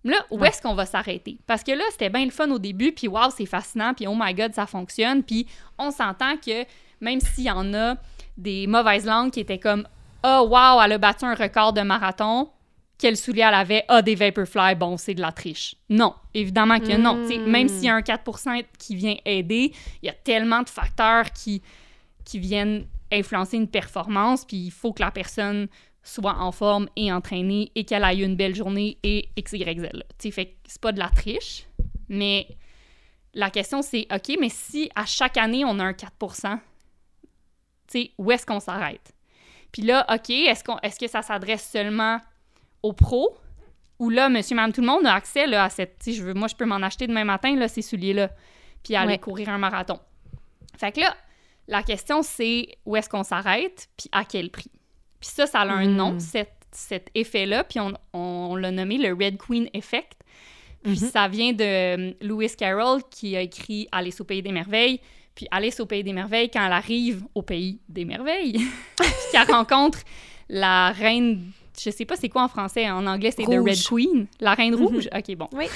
Là, où Ouais. est-ce qu'on va s'arrêter? Parce que là, c'était bien le fun au début, puis wow, c'est fascinant, puis oh my god, ça fonctionne, puis on s'entend que même s'il y en a des mauvaises langues qui étaient comme oh wow, elle a battu un record de marathon, quel soulier elle avait? Ah, des Vaporfly, bon, c'est de la triche. Non, évidemment que non. Sais, Même s'il y a un 4 qui vient aider, il y a tellement de facteurs qui, qui viennent influencer une performance, puis il faut que la personne soit en forme et entraînée et qu'elle ait eu une belle journée et x, y, z. là. Tu sais, fait que c'est pas de la triche, mais la question c'est, OK, mais si à chaque année on a un 4% tu sais, où est-ce qu'on s'arrête? Puis là, OK, est-ce, qu'on, est-ce que ça s'adresse seulement aux pros? Ou là, monsieur, madame, tout le monde a accès là, à cette. Tu je veux, moi, je peux m'en acheter demain matin, là, ces souliers-là, puis aller Ouais. courir un marathon. Fait que là, la question, c'est où est-ce qu'on s'arrête, puis à quel prix? Puis ça, ça a un Mm. nom, cet, cet effet-là, puis on, on l'a nommé le Red Queen Effect. Puis Mhm. ça vient de euh, Lewis Carroll qui a écrit Alice au Pays des Merveilles. Puis Alice au Pays des Merveilles, quand elle arrive au Pays des Merveilles, puis qu'elle rencontre la reine, je sais pas c'est quoi en français, en anglais c'est The Red. Queen, la reine Mhm. rouge? Ok, bon. Oui.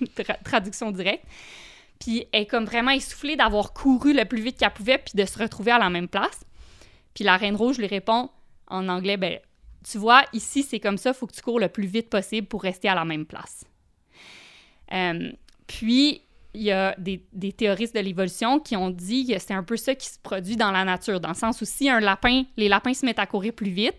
Tra- traduction directe. Puis elle est comme vraiment essoufflée d'avoir couru le plus vite qu'elle pouvait puis de se retrouver à la même place. Puis la reine rouge lui répond en anglais, ben tu vois, ici c'est comme ça, faut que tu cours le plus vite possible pour rester à la même place. Euh, puis, il y a des, des théoristes de l'évolution qui ont dit que c'est un peu ça qui se produit dans la nature, dans le sens où si un lapin, les lapins se mettent à courir plus vite,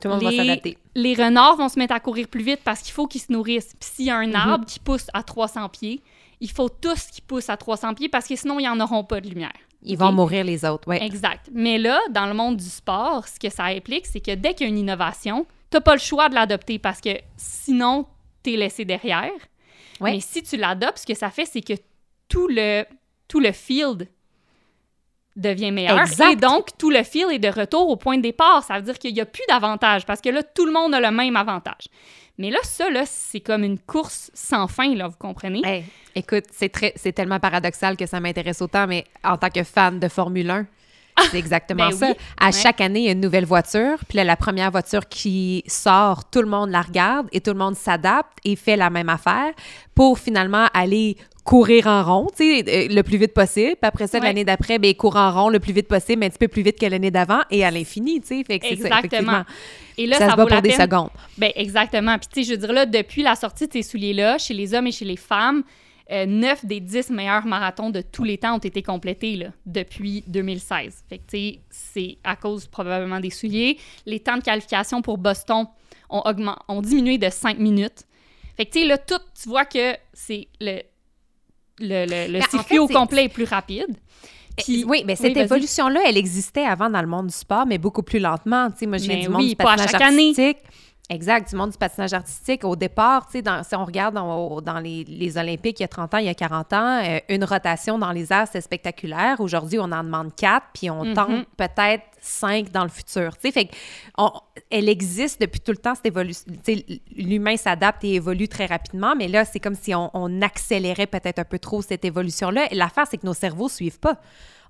Tout le monde va Les- s'adapter. les renards vont se mettre à courir plus vite parce qu'il faut qu'ils se nourrissent. Puis s'il y a un Mhm. arbre qui pousse à 300 pieds, il faut tous qu'ils poussent à 300 pieds parce que sinon, ils n'en auront pas de lumière. Ils vont mourir les autres, oui. Exact. Mais là, dans le monde du sport, ce que ça implique, c'est que dès qu'il y a une innovation, tu n'as pas le choix de l'adopter parce que sinon, tu es laissé derrière. Ouais. Mais si tu l'adoptes, ce que ça fait, c'est que tout le, tout le field devient meilleur. Exact. Et donc, tout le field est de retour au point de départ. Ça veut dire qu'il n'y a plus d'avantage parce que là, tout le monde a le même avantage. Mais là, ça, c'est comme une course sans fin, là, vous comprenez? Écoute, c'est c'est tellement paradoxal que ça m'intéresse autant, mais en tant que fan de Formule 1, c'est exactement ben ça. oui, À ouais. chaque année, il y a une nouvelle voiture, puis là, la première voiture qui sort, tout le monde la regarde et tout le monde s'adapte et fait la même affaire pour finalement aller courir en rond, tu sais, euh, le plus vite possible. Puis après ça, Ouais. l'année d'après, ben, court en rond le plus vite possible, mais un petit peu plus vite que l'année d'avant et à l'infini, tu sais. Fait que c'est ça, Exactement. effectivement. Et là, ça, ça, se bat vaut la pour des peine. secondes. Ben exactement. Puis tu sais, je veux dire là, depuis la sortie de ces souliers-là, chez les hommes et chez les femmes, 9 des 10 meilleurs marathons de tous les temps ont été complétés là, depuis 2016. Fait que c'est à cause probablement des souliers. Les temps de qualification pour Boston ont, augment- ont diminué de 5 minutes. Fait que tu sais, là, tout, tu vois que c'est le, le, le, le Ben, en circuit fait, au c'est- complet est plus rapide. Puis- oui, mais cette vas-y. évolution-là, elle existait avant dans le monde du sport, mais beaucoup plus lentement. Tu sais, moi, je viens du monde oui, du pas à patinage chaque année. Exact, du monde du patinage artistique. Au départ, dans- si on regarde dans, dans les, les Olympiques il y a 30 ans, il y a 40 ans, euh, une rotation dans les airs, c'est spectaculaire. Aujourd'hui, on en demande quatre, puis on Mhm. tente peut-être cinq dans le futur. Fait on- elle existe depuis tout le temps, cette évolution. L'humain s'adapte et évolue très rapidement, mais là, c'est comme si on, on accélérait peut-être un peu trop cette évolution-là. L'affaire, c'est que nos cerveaux suivent pas.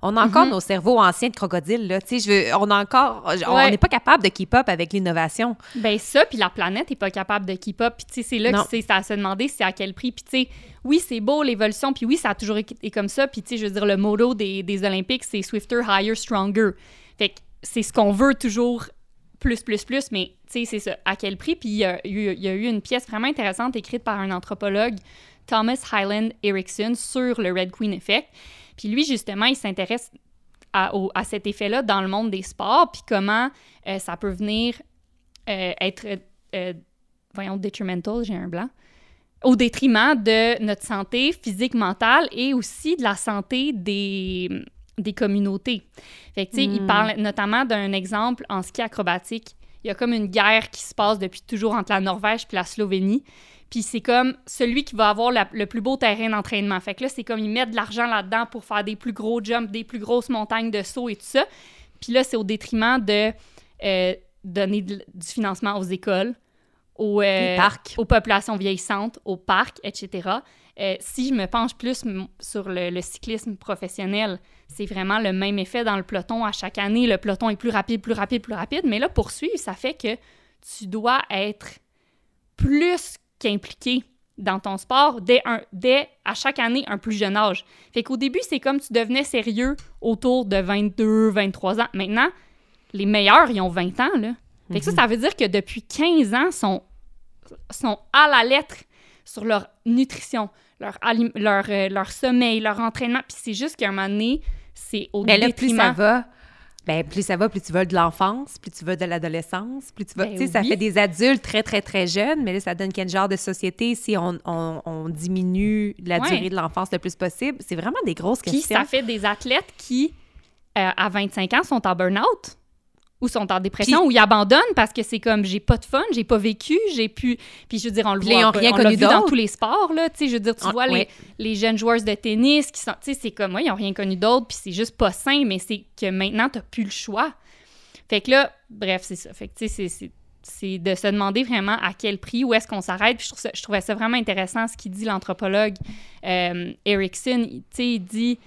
On a encore nos cerveaux anciens de crocodile, là. Tu sais, je veux- on a encore... On Ouais. n'est pas capable de keep up avec l'innovation. Ben ça, puis la planète est pas capable de keep up. Puis tu sais, c'est là Non. que c'est à se demander c'est à quel prix. Puis tu sais, oui, c'est beau l'évolution, puis oui, ça a toujours été comme ça. Puis tu sais, je veux dire, le motto des, des Olympiques, c'est Swifter, Higher, Stronger. Fait que c'est ce qu'on veut toujours plus, plus, plus, mais tu sais, c'est ça. À quel prix? Puis il y, a eu- il y a eu une pièce vraiment intéressante écrite par un anthropologue, Thomas Highland Erickson, sur le Red Queen Effect. Puis lui, justement, il s'intéresse à, au- à cet effet-là dans le monde des sports, puis comment euh, ça peut venir euh, être, euh, voyons, detrimental, j'ai un blanc, au détriment de notre santé physique, mentale et aussi de la santé des, des communautés. Fait que, tu sais, il parle notamment d'un exemple en ski acrobatique. Il y a comme une guerre qui se passe depuis toujours entre la Norvège puis la Slovénie. Puis c'est comme celui qui va avoir la- le plus beau terrain d'entraînement. Fait que là, c'est comme ils mettent de l'argent là-dedans pour faire des plus gros jumps, des plus grosses montagnes de saut et tout ça. Puis là, c'est au détriment de euh, donner de- du financement aux écoles, aux, euh, parcs. aux populations vieillissantes, aux parcs, etc. Euh, si je me penche plus sur le, le cyclisme professionnel, c'est vraiment le même effet dans le peloton. À chaque année, le peloton est plus rapide, plus rapide, plus rapide. Mais là, poursuivre, ça fait que tu dois être plus qu'impliqué dans ton sport dès, un, dès à chaque année un plus jeune âge. Fait qu'au début, c'est comme tu devenais sérieux autour de 22, 23 ans. Maintenant, les meilleurs, ils ont 20 ans, là. Fait que ça, ça veut dire que depuis 15 ans, sont, sont à la lettre sur leur nutrition, leur, leur, euh, leur sommeil, leur entraînement. Puis c'est juste qu'à un moment donné, c'est au Mais là, plus détriment... ça va, ben, plus ça va, plus tu veux de l'enfance, plus tu veux de l'adolescence, plus tu vas... Ben tu sais, ça fait des adultes très, très, très jeunes, mais là, ça donne quel genre de société si on, on- on diminue la Ouais. durée de l'enfance le plus possible? C'est vraiment des grosses Puis questions. ça fait des athlètes qui, euh, à 25 ans, sont en burn-out ou sont en dépression Puis- ou ils abandonnent parce que c'est comme j'ai pas de fun, j'ai pas vécu, j'ai pu. Puis je veux dire, on le voit, rien on connu vu dans tous les sports, là. Tu sais, je veux dire, tu Ah, vois ouais. les, les jeunes joueurs de tennis qui sont. Tu sais, c'est comme, ouais, ils ont rien connu d'autre, puis c'est juste pas sain, mais c'est que maintenant, t'as plus le choix. Fait que là, bref, c'est ça. Fait que, tu sais, c'est- c'est de se demander vraiment à quel prix, où est-ce qu'on s'arrête. Puis je, trouve ça- je trouvais ça vraiment intéressant ce qu'il dit l'anthropologue euh, Erickson. Il- Tu sais, il dit.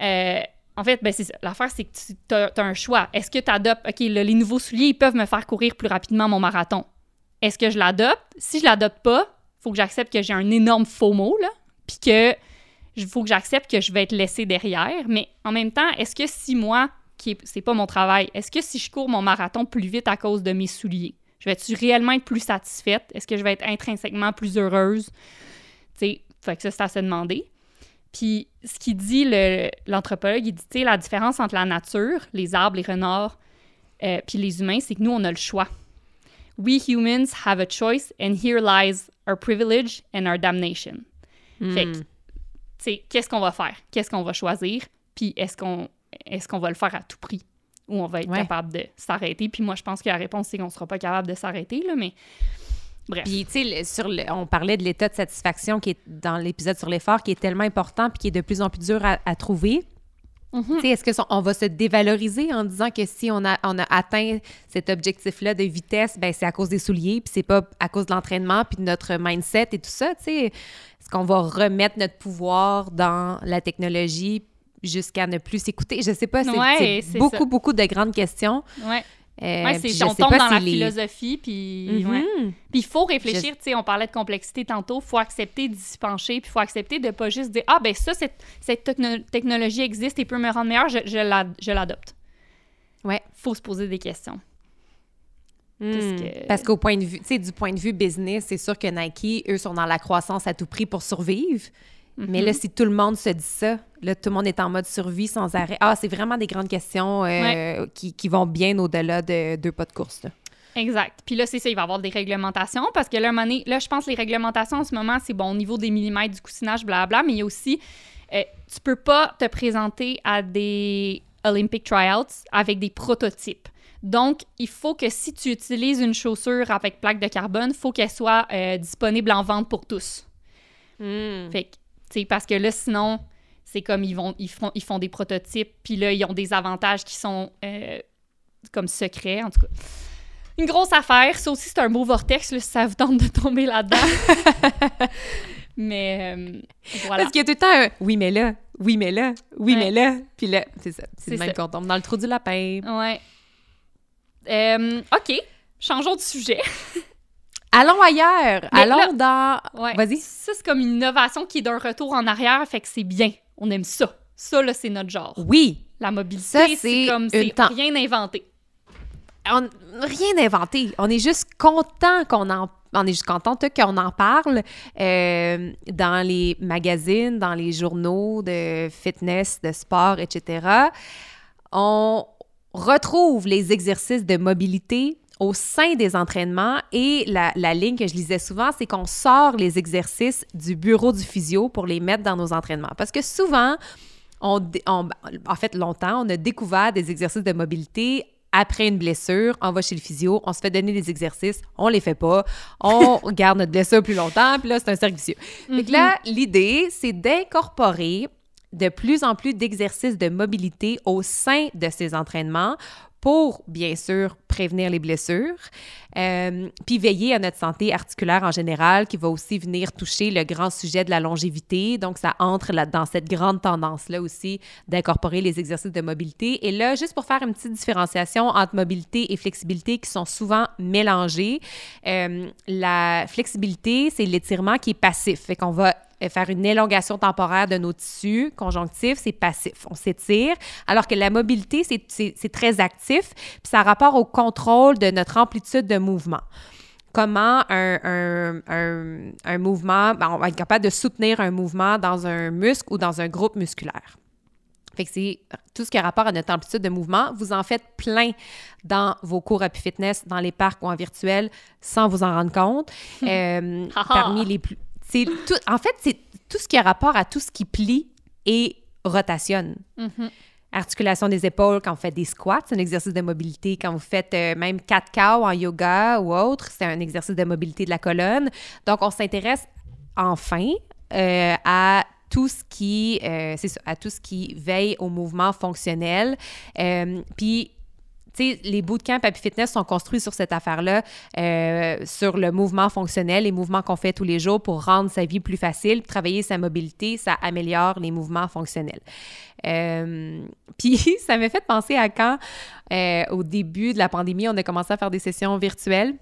euh, en fait, ben. L'affaire, c'est que tu as, un choix. Est-ce que tu adoptes. OK, les nouveaux souliers, ils peuvent me faire courir plus rapidement mon marathon. Est-ce que je l'adopte? Si je l'adopte pas, faut que j'accepte que j'ai un énorme FOMO, là. Puis que. Faut que j'accepte que je vais être laissée derrière. Mais en même temps, est-ce que si moi, qui est- c'est pas mon travail, est-ce que si je cours mon marathon plus vite à cause de mes souliers, je vais-tu réellement être plus satisfaite? Est-ce que je vais être intrinsèquement plus heureuse? Tu sais, que ça, c'est à se demander. Puis ce qu'il dit, le- l'anthropologue, il dit, tu sais, la différence entre la nature, les arbres, les renards, euh, puis les humains, c'est que nous, on a le choix. We humans have a choice, and here lies our privilege and our damnation. Fait que, Hmm. tu sais, qu'est-ce qu'on va faire? Qu'est-ce qu'on va choisir? Puis est-ce qu'on est qu'on va le faire à tout prix? Ou on va être Ouais. capable de s'arrêter? Puis moi, je pense que la réponse, c'est qu'on sera pas capable de s'arrêter, là, mais bref. Puis, tu sais, on parlait de l'état de satisfaction qui est dans l'épisode sur l'effort, qui est tellement important puis qui est de plus en plus dur à, à trouver. Tu sais, est-ce que son- on va se dévaloriser en disant que si on a, on a atteint cet objectif-là de vitesse, ben c'est à cause des souliers, puis c'est pas à cause de l'entraînement, puis de notre mindset et tout ça, tu sais? Est-ce qu'on va remettre notre pouvoir dans la technologie jusqu'à ne plus s'écouter? Je sais pas, c'est Ouais, beaucoup, ça. beaucoup de grandes questions. Ouais. Euh, Ouais, c'est on tombe dans si la les- philosophie, puis Mhm. ouais. Puis il faut réfléchir, tu sais, on parlait de complexité tantôt, il faut accepter d'y pencher, puis il faut accepter de pas juste dire « Ah, ben ça, cette, cette techno- technologie existe et peut me rendre meilleur, je, je la- l'adopte. » Ouais. faut se poser des questions. Parce Hmm. que- Parce qu'au point de vue, tu sais, du point de vue business, c'est sûr que Nike, eux, sont dans la croissance à tout prix pour survivre. Mais Mhm. là, si tout le monde se dit ça, là, tout le monde est en mode survie sans arrêt. Ah, c'est vraiment des grandes questions euh, qui, qui vont bien au-delà de deux pas de course. là. Exact. Puis là, c'est ça, il va y avoir des réglementations parce que là, je pense que les réglementations en ce moment, c'est bon au niveau des millimètres, du coussinage, blabla, mais il y a aussi, euh, tu peux pas te présenter à des Olympic tryouts avec des prototypes. Donc, il faut que si tu utilises une chaussure avec plaque de carbone, il faut qu'elle soit euh, disponible en vente pour tous. Hmm. Fait que, parce que là, sinon, c'est comme ils vont, ils font, ils font des prototypes, puis là, ils ont des avantages qui sont euh, comme secrets, en tout cas. Une grosse affaire. Ça aussi, c'est un beau vortex, là, si ça vous tente de tomber là-dedans. mais euh, voilà. Parce qu'il y a tout le temps un oui, mais là, oui, mais là, oui, Ouais. mais là. Puis là, c'est ça. C'est même qu'on tombe dans le trou du lapin. Ouais. Euh, OK. Changeons de sujet. Allons ailleurs. Mais Allons là- dans. Ouais. Vas-y. Ça, c'est comme une innovation qui est d'un retour en arrière, fait que c'est bien. On aime ça. Ça, là, c'est notre genre. Oui. La mobilité, c'est comme c'est rien inventé. On- rien inventé. On est juste content qu'on en on est juste contente qu'on en parle euh, dans les magazines, dans les journaux de fitness, de sport, etc. On retrouve les exercices de mobilité au sein des entraînements et la, la ligne que je lisais souvent, c'est qu'on sort les exercices du bureau du physio pour les mettre dans nos entraînements. Parce que souvent, on, en fait, longtemps, on a découvert des exercices de mobilité après une blessure, on va chez le physio, on se fait donner des exercices, on les fait pas, on garde notre blessure plus longtemps, puis là, c'est un cercle vicieux. Que là, l'idée, c'est d'incorporer de plus en plus d'exercices de mobilité au sein de ces entraînements pour, bien sûr, prévenir les blessures, euh, puis veiller à notre santé articulaire en général, qui va aussi venir toucher le grand sujet de la longévité. Donc, ça entre là, dans cette grande tendance-là aussi d'incorporer les exercices de mobilité. Et là, juste pour faire une petite différenciation entre mobilité et flexibilité qui sont souvent mélangées, euh, la flexibilité, c'est l'étirement qui est passif. Fait qu'on va faire une élongation temporaire de nos tissus conjonctifs, c'est passif. On s'étire. Alors que la mobilité, c'est- très actif, puis ça a rapport au contrôle de notre amplitude de mouvement. Comment un, un- un- un mouvement, ben, on va être capable de soutenir un mouvement dans un muscle ou dans un groupe musculaire. Fait que c'est tout ce qui a rapport à notre amplitude de mouvement. Vous en faites plein dans vos cours Happy Fitness, dans les parcs ou en virtuel, sans vous en rendre compte. Euh, ha. parmi les plus... c'est tout- en fait, c'est tout ce qui a rapport à tout ce qui plie et rotationne. Mhm. Articulation des épaules quand vous faites des squats, c'est un exercice de mobilité. Quand vous faites euh, même 4 cow en yoga ou autre, c'est un exercice de mobilité de la colonne. Donc, on s'intéresse enfin euh, à tout ce qui, euh, c'est ça, à tout ce qui veille au mouvement fonctionnel. Euh, Puis, sais, les bootcamps Happy Fitness sont construits sur cette affaire-là, euh, sur le mouvement fonctionnel, les mouvements qu'on fait tous les jours pour rendre sa vie plus facile, travailler sa mobilité, ça améliore les mouvements fonctionnels. Euh, Puis ça m'a fait penser à quand, euh, au début de la pandémie, on a commencé à faire des sessions virtuelles.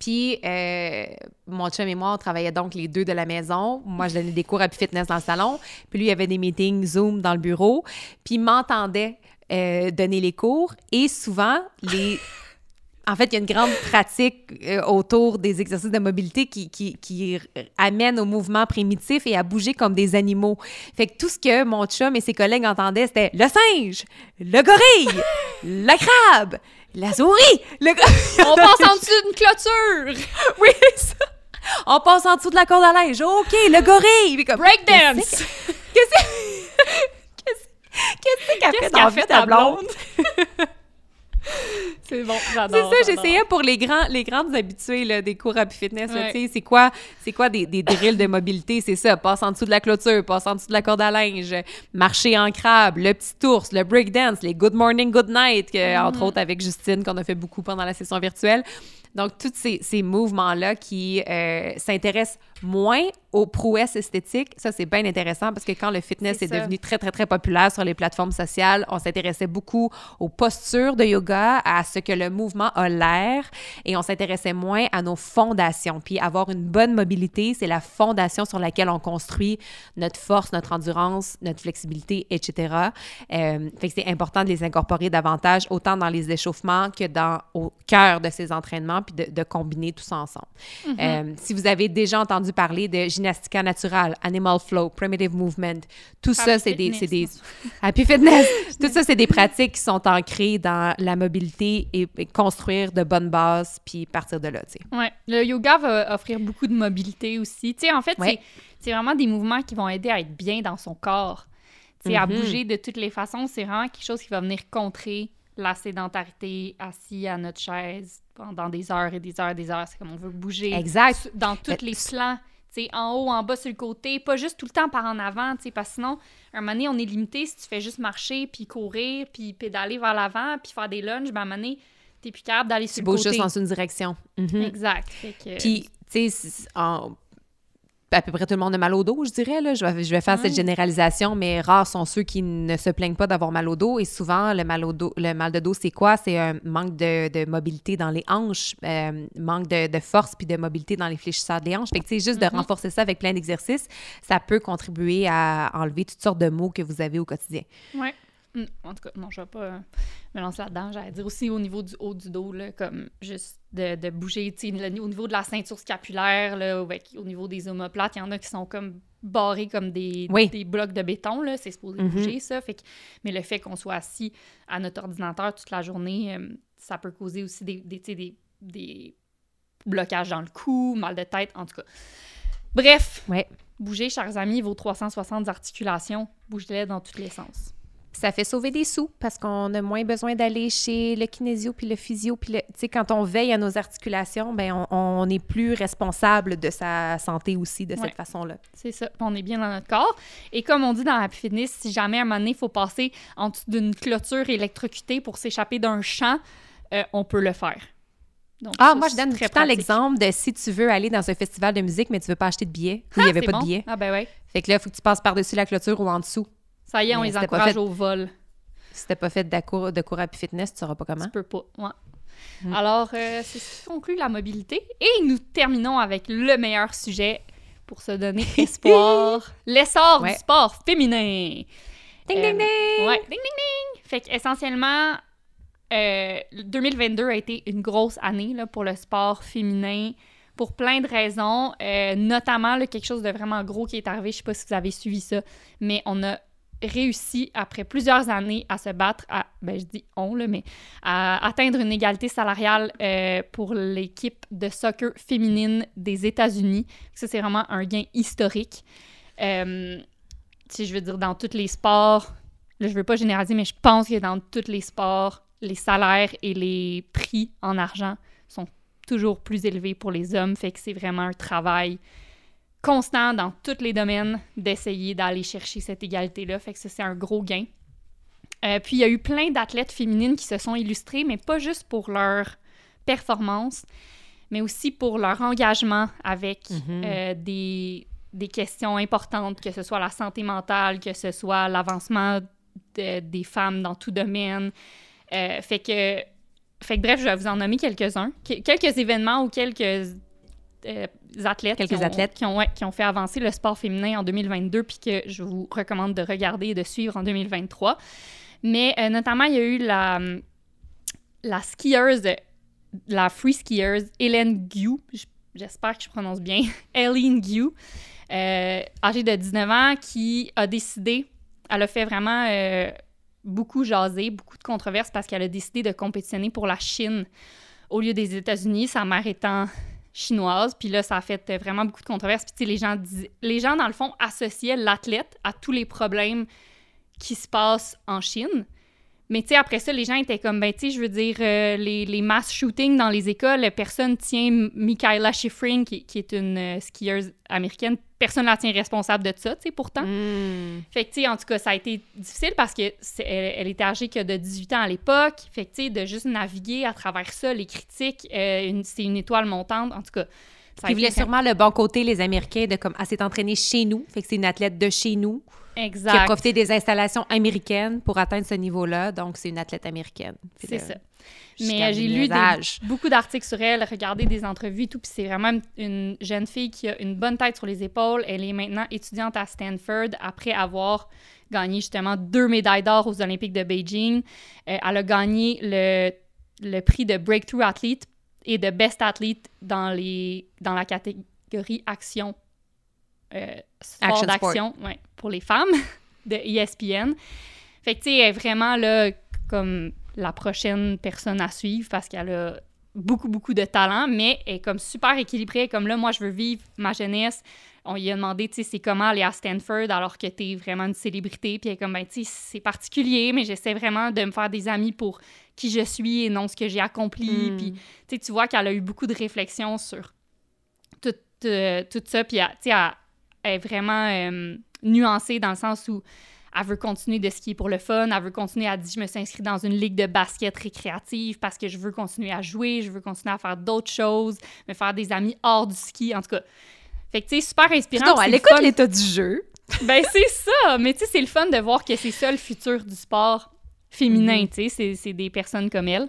Puis, mon chum et moi, on travaillait donc les deux de la maison. Moi, je donnais des cours à fitness dans le salon. Puis lui, il y avait des meetings Zoom dans le bureau. Puis, il m'entendait euh, donner les cours. Et souvent, les... En fait, il y a une grande pratique euh, autour des exercices de mobilité qui, qui, amène au mouvement primitif et à bouger comme des animaux. Fait que tout ce que mon chum et ses collègues entendaient, c'était le singe, le gorille, la crabe, la souris, le... On passe en dessous d'une clôture! Oui, ça. On passe en dessous de la corde à linge. OK, le gorille. Breakdance! Qu'est-ce qu'est-ce- qu'est-ce qu'a fait dans fait ta blonde? C'est bon, C'est j'adore. ça, j'adore. j'essayais pour les grands, les grandes habitués là, des cours Happy Fitness. Ouais. sais, C'est quoi, c'est quoi des, des drills de mobilité? C'est ça, passe en dessous de la clôture, passe en dessous de la corde à linge, marcher en crabe, le petit ours, le breakdance, les good morning, good night, que, Mm-hmm. entre autres avec Justine, qu'on a fait beaucoup pendant la session virtuelle. Donc, tous ces, ces mouvements-là qui euh, s'intéressent moins aux prouesses esthétiques, ça, c'est bien intéressant parce que quand le fitness est devenu très, très, très populaire sur les plateformes sociales, on s'intéressait beaucoup aux postures de yoga, à ce que le mouvement a l'air et on s'intéressait moins à nos fondations. Puis avoir une bonne mobilité, c'est la fondation sur laquelle on construit notre force, notre endurance, notre flexibilité, etc. Euh, fait que c'est important de les incorporer davantage, autant dans les échauffements que dans au cœur de ces entraînements, puis de, de combiner tout ça ensemble. Euh, si vous avez déjà entendu parler de gymnastica naturale, animal flow, primitive movement, tout ça, c'est des, des fitness. happy fitness. tout ça, c'est des pratiques qui sont ancrées dans la mobilité et, et construire de bonnes bases, puis partir de là, tu sais. Ouais. Le yoga va offrir beaucoup de mobilité aussi. Tu sais, en fait, Ouais. c'est- c'est vraiment des mouvements qui vont aider à être bien dans son corps. Tu sais, à Mhm. bouger de toutes les façons, c'est vraiment quelque chose qui va venir contrer la sédentarité, assis à notre chaise pendant des heures et des heures et des heures. C'est comme on veut bouger. Exact. Dans tous les plans. Sais, en haut, en bas, sur le côté, pas juste tout le temps par en avant, sais, parce que sinon, un moment donné, on est limité si tu fais juste marcher, puis courir, puis pédaler vers l'avant, puis faire des lunges, ben à un moment donné, t'es plus capable d'aller sur Tu le bouges côté. juste dans une direction. Mhm. Exact. Que- Puis, tu sais, en- à peu près tout le monde a mal au dos, je dirais. Là. Je, vais, je vais faire cette Ouais. généralisation, mais rares sont ceux qui ne se plaignent pas d'avoir mal au dos. Et souvent, le mal, au dos, le mal de dos, c'est quoi? C'est un manque de, de mobilité dans les hanches, euh, manque de, de force puis de mobilité dans les fléchisseurs des hanches. Fait que, juste de Mhm. renforcer ça avec plein d'exercices, ça peut contribuer à enlever toutes sortes de maux que vous avez au quotidien. Ouais. Mm, En tout cas, non, je vais pas euh, me lancer là-dedans. J'allais dire aussi au niveau du haut du dos, là, comme juste de, de bouger, le- au niveau de la ceinture scapulaire, là, avec, au niveau des omoplates, il y en a qui sont comme barrés comme des, Oui. des blocs de béton, là, c'est supposé Mhm. bouger, ça. Fait que, mais le fait qu'on soit assis à notre ordinateur toute la journée, euh, ça peut causer aussi des, des, des, des blocages dans le cou, mal de tête, en tout cas. Bref, Ouais. bougez, chers amis, vos 360 articulations, bougez-les dans tous les sens. Ça fait sauver des sous parce qu'on a moins besoin d'aller chez le kinésio puis le physio. Puis, le- tu sais, quand on veille à nos articulations, ben on, on est plus responsable de sa santé aussi de Ouais. cette façon-là. C'est ça. On est bien dans notre corps. Et comme on dit dans Happy Fitness, si jamais à un moment donné, il faut passer en dessous d'une clôture électrotée pour s'échapper d'un champ, euh, on peut le faire. Donc, Ah, ça, moi, je donne tout très le temps l'exemple de si tu veux aller dans un festival de musique, mais tu veux pas acheter de billets, il Ah, n'y avait c'est pas bon. de billets. Ah, ben ouais. Fait que là, il faut que tu passes par-dessus la clôture ou en dessous. Ça y est, on Mais les encourage fait. au vol. Si t'as pas fait de cours, de cours Happy Fitness, tu sauras pas comment. Tu peux pas. Ouais. Mm. Alors, euh, c'est ce qui conclut la mobilité. Et nous terminons avec le meilleur sujet pour se donner espoir. L'essor Ouais. du sport féminin. Ding, Euh, ding, ding! Ouais, ding, ding, ding! Fait qu'essentiellement, euh, 2022 a été une grosse année là, pour le sport féminin pour plein de raisons, euh, notamment là, quelque chose de vraiment gros qui est arrivé, je sais pas si vous avez suivi ça, mais on a réussi, après plusieurs années, à se battre, à, ben je dis on, là, mais à atteindre une égalité salariale euh, pour l'équipe de soccer féminine des États-Unis. Ça, c'est vraiment un gain historique. Euh, si je veux dire, dans tous les sports, là, je veux pas généraliser, mais je pense que dans tous les sports, les salaires et les prix en argent sont toujours plus élevés pour les hommes. Fait que c'est vraiment un travail constant dans tous les domaines d'essayer d'aller chercher cette égalité-là. Fait que ça, c'est un gros gain. Euh, puis, il y a eu plein d'athlètes féminines qui se sont illustrées, mais pas juste pour leur performance, mais aussi pour leur engagement avec Mhm. euh, des, des questions importantes, que ce soit la santé mentale, que ce soit l'avancement de- des femmes dans tout domaine. Euh, fait que, fait que bref, je vais vous en nommer quelques-uns. Que- quelques événements ou quelques euh, athlètes, Quelques qui ont, athlètes. Qui, ont, ouais, qui ont fait avancer le sport féminin en 2022 puis que je vous recommande de regarder et de suivre en 2023. Mais euh, notamment, il y a eu la, la skieuse, la free skieuse Hélène Gu, j'espère que je prononce bien, Hélène Gu, euh, âgée de 19 ans, qui a décidé, elle a fait vraiment euh, beaucoup jaser, beaucoup de controverses parce qu'elle a décidé de compétitionner pour la Chine au lieu des États-Unis, sa mère étant chinoise. Puis là, ça a fait euh, vraiment beaucoup de controverses. Puis les gens, les gens, dans le fond, associaient l'athlète à tous les problèmes qui se passent en Chine. Mais tu sais, après ça, les gens étaient comme, ben tu sais, je veux dire, euh, les, les mass shootings dans les écoles, personne tient Michaela Schifrin, qui, qui est une euh, skieuse américaine, personne la tient responsable de ça, tu sais, pourtant. Mm. Fait que, tu sais, en tout cas, ça a été difficile parce que elle, elle était âgée que de 18 ans à l'époque. Fait que, tu sais, de juste naviguer à travers ça, les critiques, euh, c'est une étoile montante. En tout cas, ça Ils voulaient sûrement le bon côté, les Américains, de comme, ah, s'est entraînée chez nous. Fait que c'est une athlète de chez nous qui a exact. profité des installations américaines pour atteindre ce niveau-là. Donc, c'est une athlète américaine. C'est ça. Mais j'ai lu des- beaucoup d'articles sur elle, regardé des entrevues et tout, puis c'est vraiment une jeune fille qui a une bonne tête sur les épaules. Elle est maintenant étudiante à Stanford après avoir gagné justement deux médailles d'or aux Olympiques de Beijing. Euh, elle a gagné le, le prix de Breakthrough Athlete et de Best Athlete dans, les, dans la catégorie action, euh, sport Action d'action ouais, pour les femmes de ESPN. Fait que, tu sais, elle est vraiment là comme la prochaine personne à suivre parce qu'elle a beaucoup, beaucoup de talent, mais elle est comme super équilibrée. Comme là, moi, je veux vivre ma jeunesse. On lui a demandé, tu sais, c'est comment aller à Stanford alors que tu es vraiment une célébrité. Puis elle est comme, ben, tu sais, c'est particulier, mais j'essaie vraiment de me faire des amis pour qui je suis et non ce que j'ai accompli. Mm. Puis, tu sais, tu vois qu'elle a eu beaucoup de réflexions sur tout, euh, tout ça. Puis, tu sais, elle est vraiment euh, nuancée dans le sens où elle veut continuer de skier pour le fun, elle veut continuer, elle dit je me suis inscrite dans une ligue de basket récréative parce que je veux continuer à jouer, je veux continuer à faire d'autres choses, me faire des amis hors du ski, en tout cas. Fait que tu sais, super inspirant. Non, elle le écoute l'état du jeu. Ben c'est ça, mais tu sais, c'est le fun de voir que c'est ça le futur du sport féminin, Mhm. tu sais, c'est des personnes comme elle.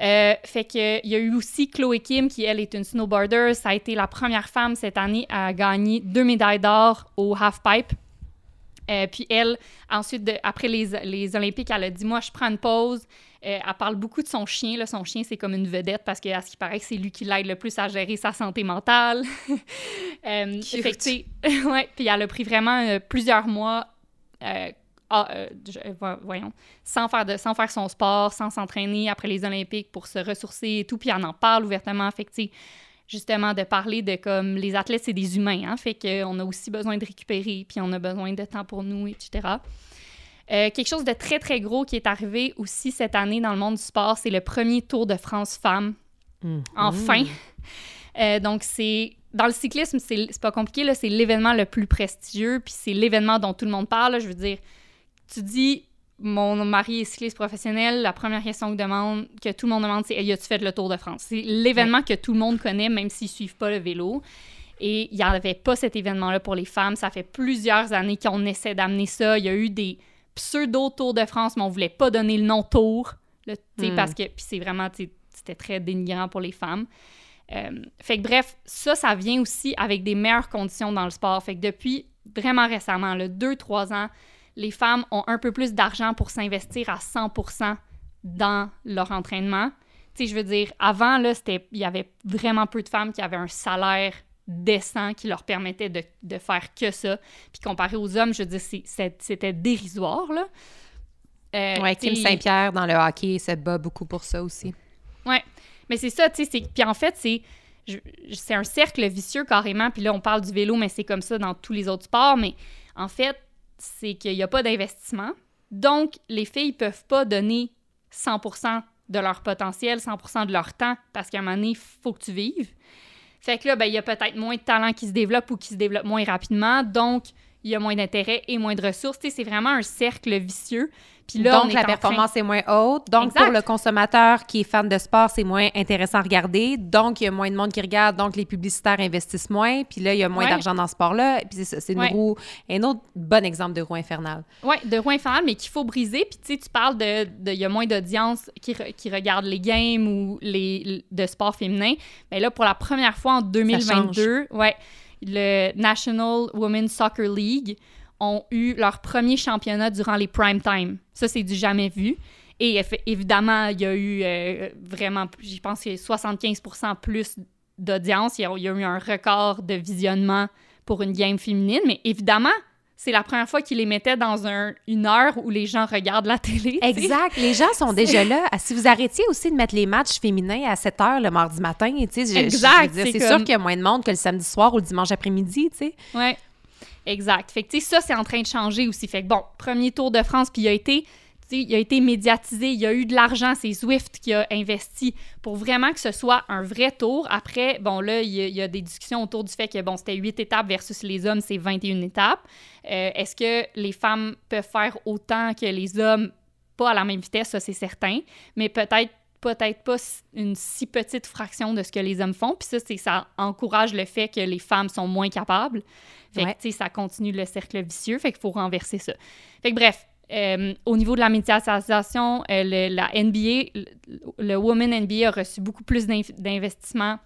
Euh, fait que il y a eu aussi Chloé Kim qui elle est une snowboarder, ça a été la première femme cette année à gagner deux médailles d'or au halfpipe. Euh, puis elle, ensuite, de- après les, les Olympiques, elle a dit Moi, je prends une pause. Euh, elle parle beaucoup de son chien. Là. Son chien, c'est comme une vedette parce qu'à ce qui paraît, c'est lui qui l'aide le plus à gérer sa santé mentale. Euh, fait ouais, puis elle a pris vraiment euh, plusieurs mois. Ah, euh, je- euh, vo- voyons, sans faire, de, sans faire son sport, sans s'entraîner après les Olympiques pour se ressourcer et tout, puis elle en parle ouvertement. Fait que, justement, de parler de comme les athlètes, c'est des humains, hein, fait qu'on a aussi besoin de récupérer, puis on a besoin de temps pour nous, etc. Euh, quelque chose de très, très gros qui est arrivé aussi cette année dans le monde du sport, c'est le premier Tour de France femmes. Enfin. Euh, donc, c'est. Dans le cyclisme, c'est c'est pas compliqué, là, c'est l'événement le plus prestigieux, puis c'est l'événement dont tout le monde parle. là. je veux dire, tu dis, mon mari est cycliste professionnel, la première question que, demande, que tout le monde demande, c'est Hey, as-tu fait le Tour de France? C'est l'événement que tout le monde connaît, même s'ils suivent pas le vélo. Et il n'y avait pas cet événement-là pour les femmes. Ça fait plusieurs années qu'on essaie d'amener ça. Il y a eu des pseudo-Tours de France, mais on voulait pas donner le nom Tour, là, tu sais, Mm. parce que c'est vraiment, c'était très dénigrant pour les femmes. Euh, fait que bref, ça, ça vient aussi avec des meilleures conditions dans le sport. Fait que depuis vraiment récemment, le 2-3 ans, les femmes ont un peu plus d'argent pour s'investir à 100% dans leur entraînement. Tu sais, je veux dire, avant, là, c'était, il y avait vraiment peu de femmes qui avaient un salaire décent qui leur permettait de, de faire que ça. Puis comparé aux hommes, je veux dire, c'était dérisoire, là. Euh, Ouais, Kim Saint-Pierre dans le hockey se bat beaucoup pour ça aussi. Ouais. Mais c'est ça, tu sais. Puis en fait, c'est. C'est un cercle vicieux carrément. Puis là, on parle du vélo, mais c'est comme ça dans tous les autres sports. Mais en fait, c'est qu'il n'y a pas d'investissement. Donc, les filles peuvent pas donner 100% de leur potentiel, 100% de leur temps, parce qu'à un moment donné, il faut que tu vives. Fait que là, ben, il y a peut-être moins de talent qui se développe ou qui se développe moins rapidement. Donc, il y a moins d'intérêt et moins de ressources. C'est vraiment un cercle vicieux. Puis là, on donc, la train- performance est moins haute. Donc, Exact. pour le consommateur qui est fan de sport, c'est moins intéressant à regarder. Donc, il y a moins de monde qui regarde. Donc, les publicitaires investissent moins. Puis là, il y a moins Ouais. d'argent dans ce sport-là. Puis c'est une Ouais. roue, un autre bon exemple de roue infernale. Oui, de roue infernale, mais qu'il faut briser. Puis, tu sais, tu parles de. de- Il y a moins d'audience qui, re- qui regarde les games ou les de sport féminin. Mais là, pour la première fois en 2022, ouais, le National Women's Soccer League ont eu leur premier championnat durant les prime time. Ça, c'est du jamais vu. Et évidemment, il y a eu euh, vraiment, je pense a 75 plus d'audience. Il, y a- il y a eu un record de visionnement pour une game féminine. Mais évidemment, c'est la première fois qu'ils les mettaient dans un, une heure où les gens regardent la télé. Exact. Les gens sont déjà là. Si vous arrêtiez aussi de mettre les matchs féminins à 7 h le mardi matin, tu sais, Exact, c'est c'est comme- sûr qu'il y a moins de monde que le samedi soir ou le dimanche après-midi, tu sais. Ouais, exact. Fait que, ça, c'est en train de changer aussi. Fait que, bon, premier Tour de France, puis il a été, il a été médiatisé, il y a eu de l'argent, c'est Zwift qui a investi pour vraiment que ce soit un vrai tour. Après, bon, là, il y, a, des discussions autour du fait que, bon, c'était 8 étapes versus les hommes, c'est 21 étapes. Euh, Est-ce que les femmes peuvent faire autant que les hommes? Pas à la même vitesse, ça, c'est certain, mais peut-être peut-être pas une si petite fraction de ce que les hommes font. Puis ça, c'est ça encourage le fait que les femmes sont moins capables. Fait Ouais. que, ça continue le cercle vicieux. Fait qu'il faut renverser ça. Fait que bref, euh, au niveau de la médiatisation, euh, le- la NBA, le, le Women NBA a reçu beaucoup plus d'inv- d'investissement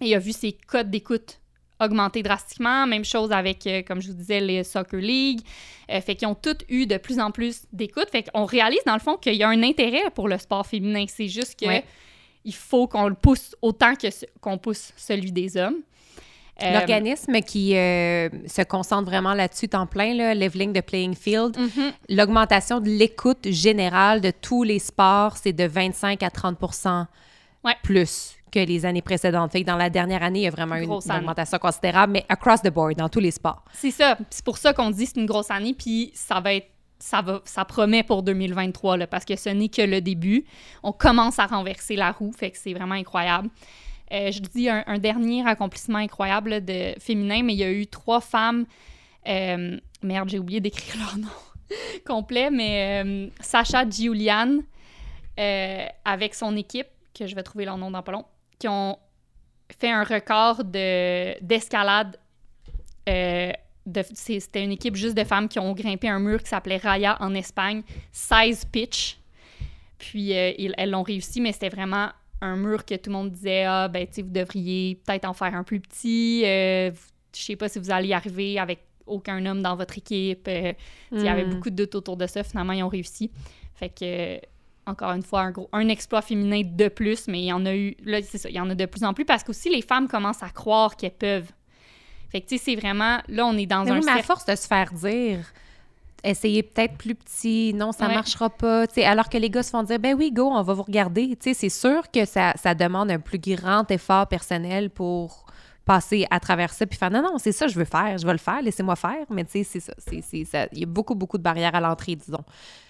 et a vu ses codes d'écoute augmenter drastiquement. Même chose avec, euh, comme je vous disais, les Soccer League. Fait qu'ils ont toutes eu de plus en plus d'écoute. Fait qu'on réalise, dans le fond, qu'il y a un intérêt pour le sport féminin. C'est juste que Ouais. il faut qu'on le pousse autant que qu'on pousse celui des hommes. Euh, L'organisme qui euh, se concentre vraiment là-dessus, temps plein, Leveling the Playing Field, mhm. l'augmentation de l'écoute générale de tous les sports, c'est de 25 à 30 Ouais. plus que les années précédentes. Fait que dans la dernière année, il y a vraiment une, une augmentation considérable, mais across the board, dans tous les sports. C'est ça. C'est pour ça qu'on dit que c'est une grosse année, puis ça va être. Ça, va, ça promet pour 2023, là, parce que ce n'est que le début. On commence à renverser la roue, fait que c'est vraiment incroyable. Euh, je dis un, dernier accomplissement incroyable de féminin, mais il y a eu trois femmes. euh, merde, j'ai oublié d'écrire leur nom complet, mais euh, Sacha Giuliane, euh, avec son équipe, que je vais trouver leur nom dans pas long, qui ont fait un record de- d'escalade. C'était une équipe juste de femmes qui ont grimpé un mur qui s'appelait Raya en Espagne, 16 pitch. Puis elles l'ont réussi, mais c'était vraiment un mur que tout le monde disait Ah, ben, tu sais, vous devriez peut-être en faire un plus petit. euh, je sais pas si vous allez y arriver avec aucun homme dans votre équipe. euh, il y avait Mm. beaucoup de doutes autour de ça. Finalement, ils ont réussi. Fait que, encore une fois, un, gros, un exploit féminin de plus, mais il y en a eu, là, c'est ça, il y en a de plus en plus parce qu'aussi les femmes commencent à croire qu'elles peuvent. Fait que, tu sais, c'est vraiment, là, on est dans Mais un oui, mais à force de se faire dire, essayez peut-être plus petit, non, ça Ouais. marchera pas. alors que les gars se font dire, ben oui, go, on va vous regarder. C'est sûr que ça, ça demande un plus grand effort personnel pour passer à travers ça puis faire non non c'est ça je veux faire je vais le faire laissez-moi faire mais tu sais c'est ça c'est c'est ça il y a beaucoup beaucoup de barrières à l'entrée disons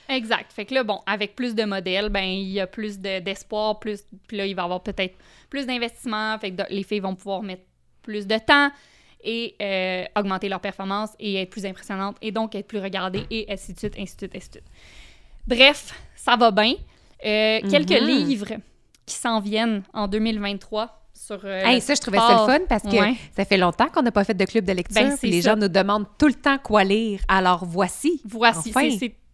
Exact. Fait que là, bon, avec plus de modèles, ben il y a plus de- d'espoir, plus... Puis là, il va y avoir peut-être plus d'investissement. Fait que les filles vont pouvoir mettre plus de temps et euh, augmenter leur performance et être plus impressionnantes et donc être plus regardées et ainsi de suite, ainsi de suite, ainsi de suite. Bref, ça va bien. Euh, Quelques Mhm. livres qui s'en viennent en 2023 sur euh, Hey, ça je trouvais ça le fun parce que Ouais. ça fait longtemps qu'on n'a pas fait de club de lecture Ben, puis les ça. gens nous demandent tout le temps quoi lire alors voici Voici, Enfin.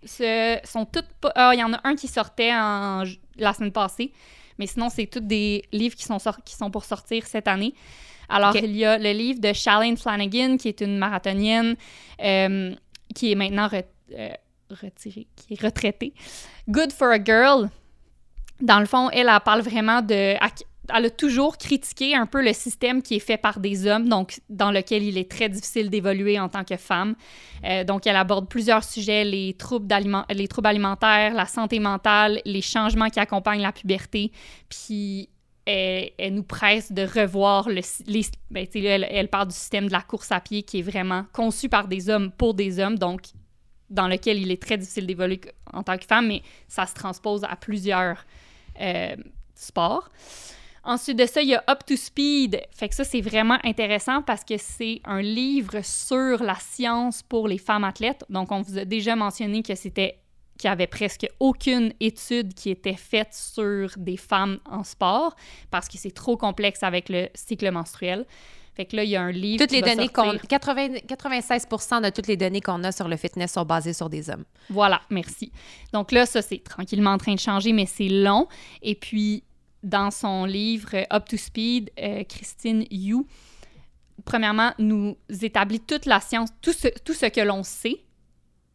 ce sont toutes ah, il y en a un qui sortait en, la semaine passée, mais sinon c'est tous des livres qui sont qui sont pour sortir cette année. Alors il y a le livre de Shalane Flanagan qui est une marathonienne euh, qui est maintenant re- euh, retirée, qui est retraitée. Good for a girl. Dans le fond, elle, elle parle vraiment de elle a toujours critiqué un peu le système qui est fait par des hommes, donc dans lequel il est très difficile d'évoluer en tant que femme. Euh, donc, elle aborde plusieurs sujets, les troubles, les troubles alimentaires, la santé mentale, les changements qui accompagnent la puberté, puis elle, nous presse de revoir le, les, ben, elle, elle parle du système de la course à pied qui est vraiment conçu par des hommes pour des hommes, donc dans lequel il est très difficile d'évoluer en tant que femme, mais ça se transpose à plusieurs euh, sports. Ensuite de ça, il y a Up to Speed. Fait que ça, c'est vraiment intéressant parce que c'est un livre sur la science pour les femmes athlètes. Donc, on vous a déjà mentionné que c'était qu'il n'y avait presque aucune étude qui était faite sur des femmes en sport parce que c'est trop complexe avec le cycle menstruel. Fait que là, il y a un livre. toutes qui les va données qu'on 80 96 de toutes les données qu'on a sur le fitness sont basées sur des hommes Voilà, merci. Donc là, ça, c'est tranquillement en train de changer, mais c'est long. Et puis, dans son livre euh, Up to Speed, euh, Christine Yu, premièrement, nous établit toute la science, tout ce, tout ce que l'on sait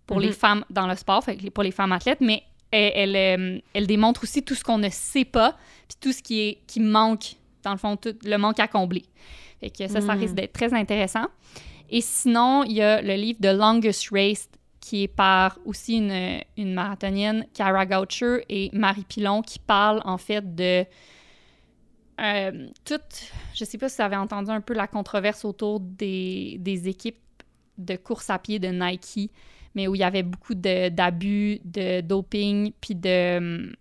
pour les Mhm. femmes dans le sport, fait pour les femmes athlètes, mais elle, elle, euh, elle démontre aussi tout ce qu'on ne sait pas, puis tout ce qui, est, qui manque, dans le fond, tout le manque à combler. Fait que ça, ça Mhm. risque d'être très intéressant. Et sinon, il y a le livre The Longest Race qui est par aussi une, une marathonienne, Cara Goucher et Marie Pilon, qui parlent en fait de euh, toute, je sais pas si vous avez entendu un peu la controverse autour des, des équipes de course à pied de Nike, mais où il y avait beaucoup d'abus, de, doping, puis de,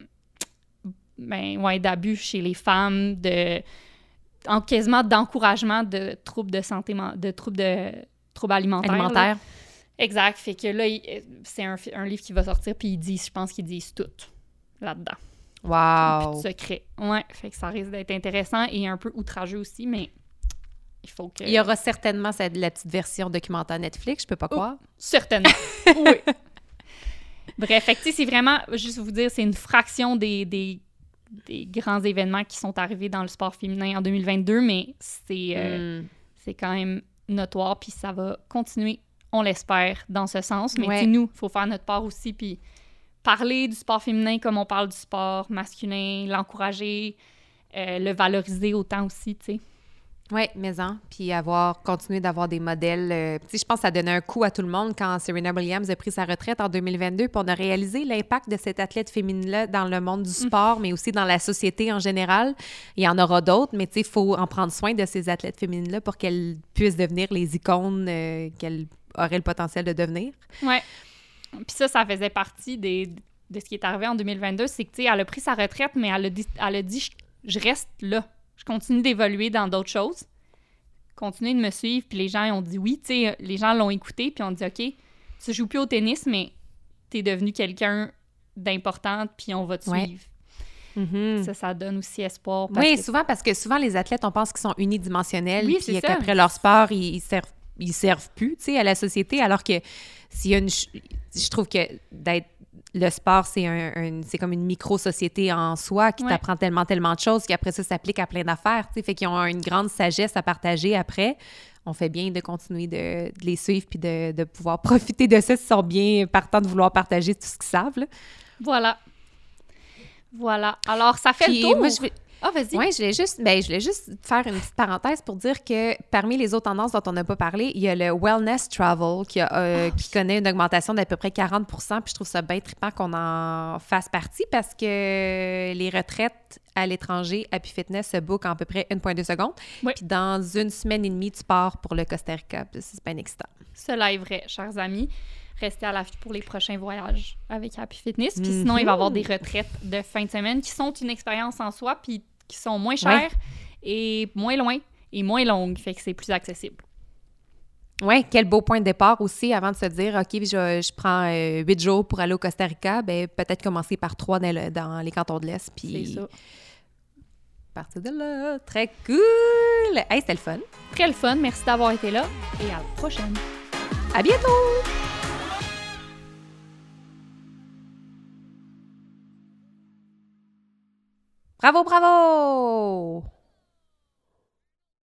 ben, ouais, d'abus chez les femmes, de, en, quasiment d'encouragement de troubles de santé, de troubles de troubles alimentaires. Exact. Fait que là, c'est un, un livre qui va sortir, puis ils disent, je pense qu'ils disent tout là-dedans. wow Puis de secret. Ouais, fait que ça risque d'être intéressant et un peu outrageux aussi, mais il faut que. il y aura certainement cette, la petite version documentaire Netflix je peux pas croire Certainement. oui. Bref, c'est vraiment, juste vous dire, c'est une fraction des, des, des grands événements qui sont arrivés dans le sport féminin en 2022, mais c'est euh, Hmm. c'est quand même notoire, puis ça va continuer, on l'espère, dans ce sens. Mais Ouais. nous, il faut faire notre part aussi, puis parler du sport féminin comme on parle du sport masculin, l'encourager, euh, le valoriser autant aussi, tu sais. Oui, maison. Puis avoir continué d'avoir des modèles. euh, je pense que ça donnait un coup à tout le monde quand Serena Williams a pris sa retraite en 2022. Puis on a réalisé l'impact de cette athlète féminine-là dans le monde du sport, mais aussi dans la société en général. Il y en aura d'autres, mais tu sais, il faut en prendre soin de ces athlètes féminines-là pour qu'elles puissent devenir les icônes euh, qu'elles auraient le potentiel de devenir. Ouais. Puis ça, ça faisait partie des, de ce qui est arrivé en 2022. C'est que, tu sais, elle a pris sa retraite, mais elle a dit, elle a dit je reste là. Je continue d'évoluer dans d'autres choses. Continuez de me suivre. Puis les gens ils ont dit oui. Tu sais, les gens l'ont écouté, puis ont dit OK, tu joues plus au tennis, mais tu es devenu quelqu'un d'important, puis on va te Ouais. suivre. Mhm. Ça, ça donne aussi espoir. parce Oui, que- souvent parce que souvent les athlètes, on pense qu'ils sont unidimensionnels, Oui, puis qu'après leur sport, ils, ils servent, ils servent plus, tu sais, à la société, alors que s'il y a une, je trouve que d'être le sport, c'est un, un- c'est comme une micro-société en soi qui Ouais. t'apprend tellement, tellement de choses qu'après ça s'applique à plein d'affaires, tu sais, fait qu'ils ont une grande sagesse à partager après. On fait bien de continuer de, de les suivre puis de, de pouvoir profiter de ça s'ils sont bien partants de vouloir partager tout ce qu'ils savent. là. Voilà. Voilà. Alors, ça fait Puis le tour. moi, je vais- Ah, vas-y. Oui, je voulais juste, ben, je voulais juste faire une petite parenthèse pour dire que parmi les autres tendances dont on n'a pas parlé, il y a le wellness travel qui, a, euh, qui connaît une augmentation d'à peu près 40 Puis je trouve ça bien trippant qu'on en fasse partie parce que les retraites à l'étranger, Happy Fitness se book en à peu près 1,2 secondes. Oui. Puis dans une semaine et demie, tu pars pour le Costa Rica. C'est bien excitant. Cela est vrai, chers amis. Restez à l'affût pour les prochains voyages avec Happy Fitness. Puis Mhm. sinon, il va y avoir des retraites de fin de semaine qui sont une expérience en soi, puis qui sont moins chères et moins loin et moins longues. Fait que c'est plus accessible. Oui, quel beau point de départ aussi avant de se dire, OK, je, je prends euh, huit jours pour aller au Costa Rica. Ben, peut-être commencer par trois dans, le- dans les cantons de l'Est. C'est Puis ça. partir de là. Très cool! Hey, c'était le fun. Très le fun. Merci d'avoir été là et à la prochaine. À bientôt! Bravo, bravo!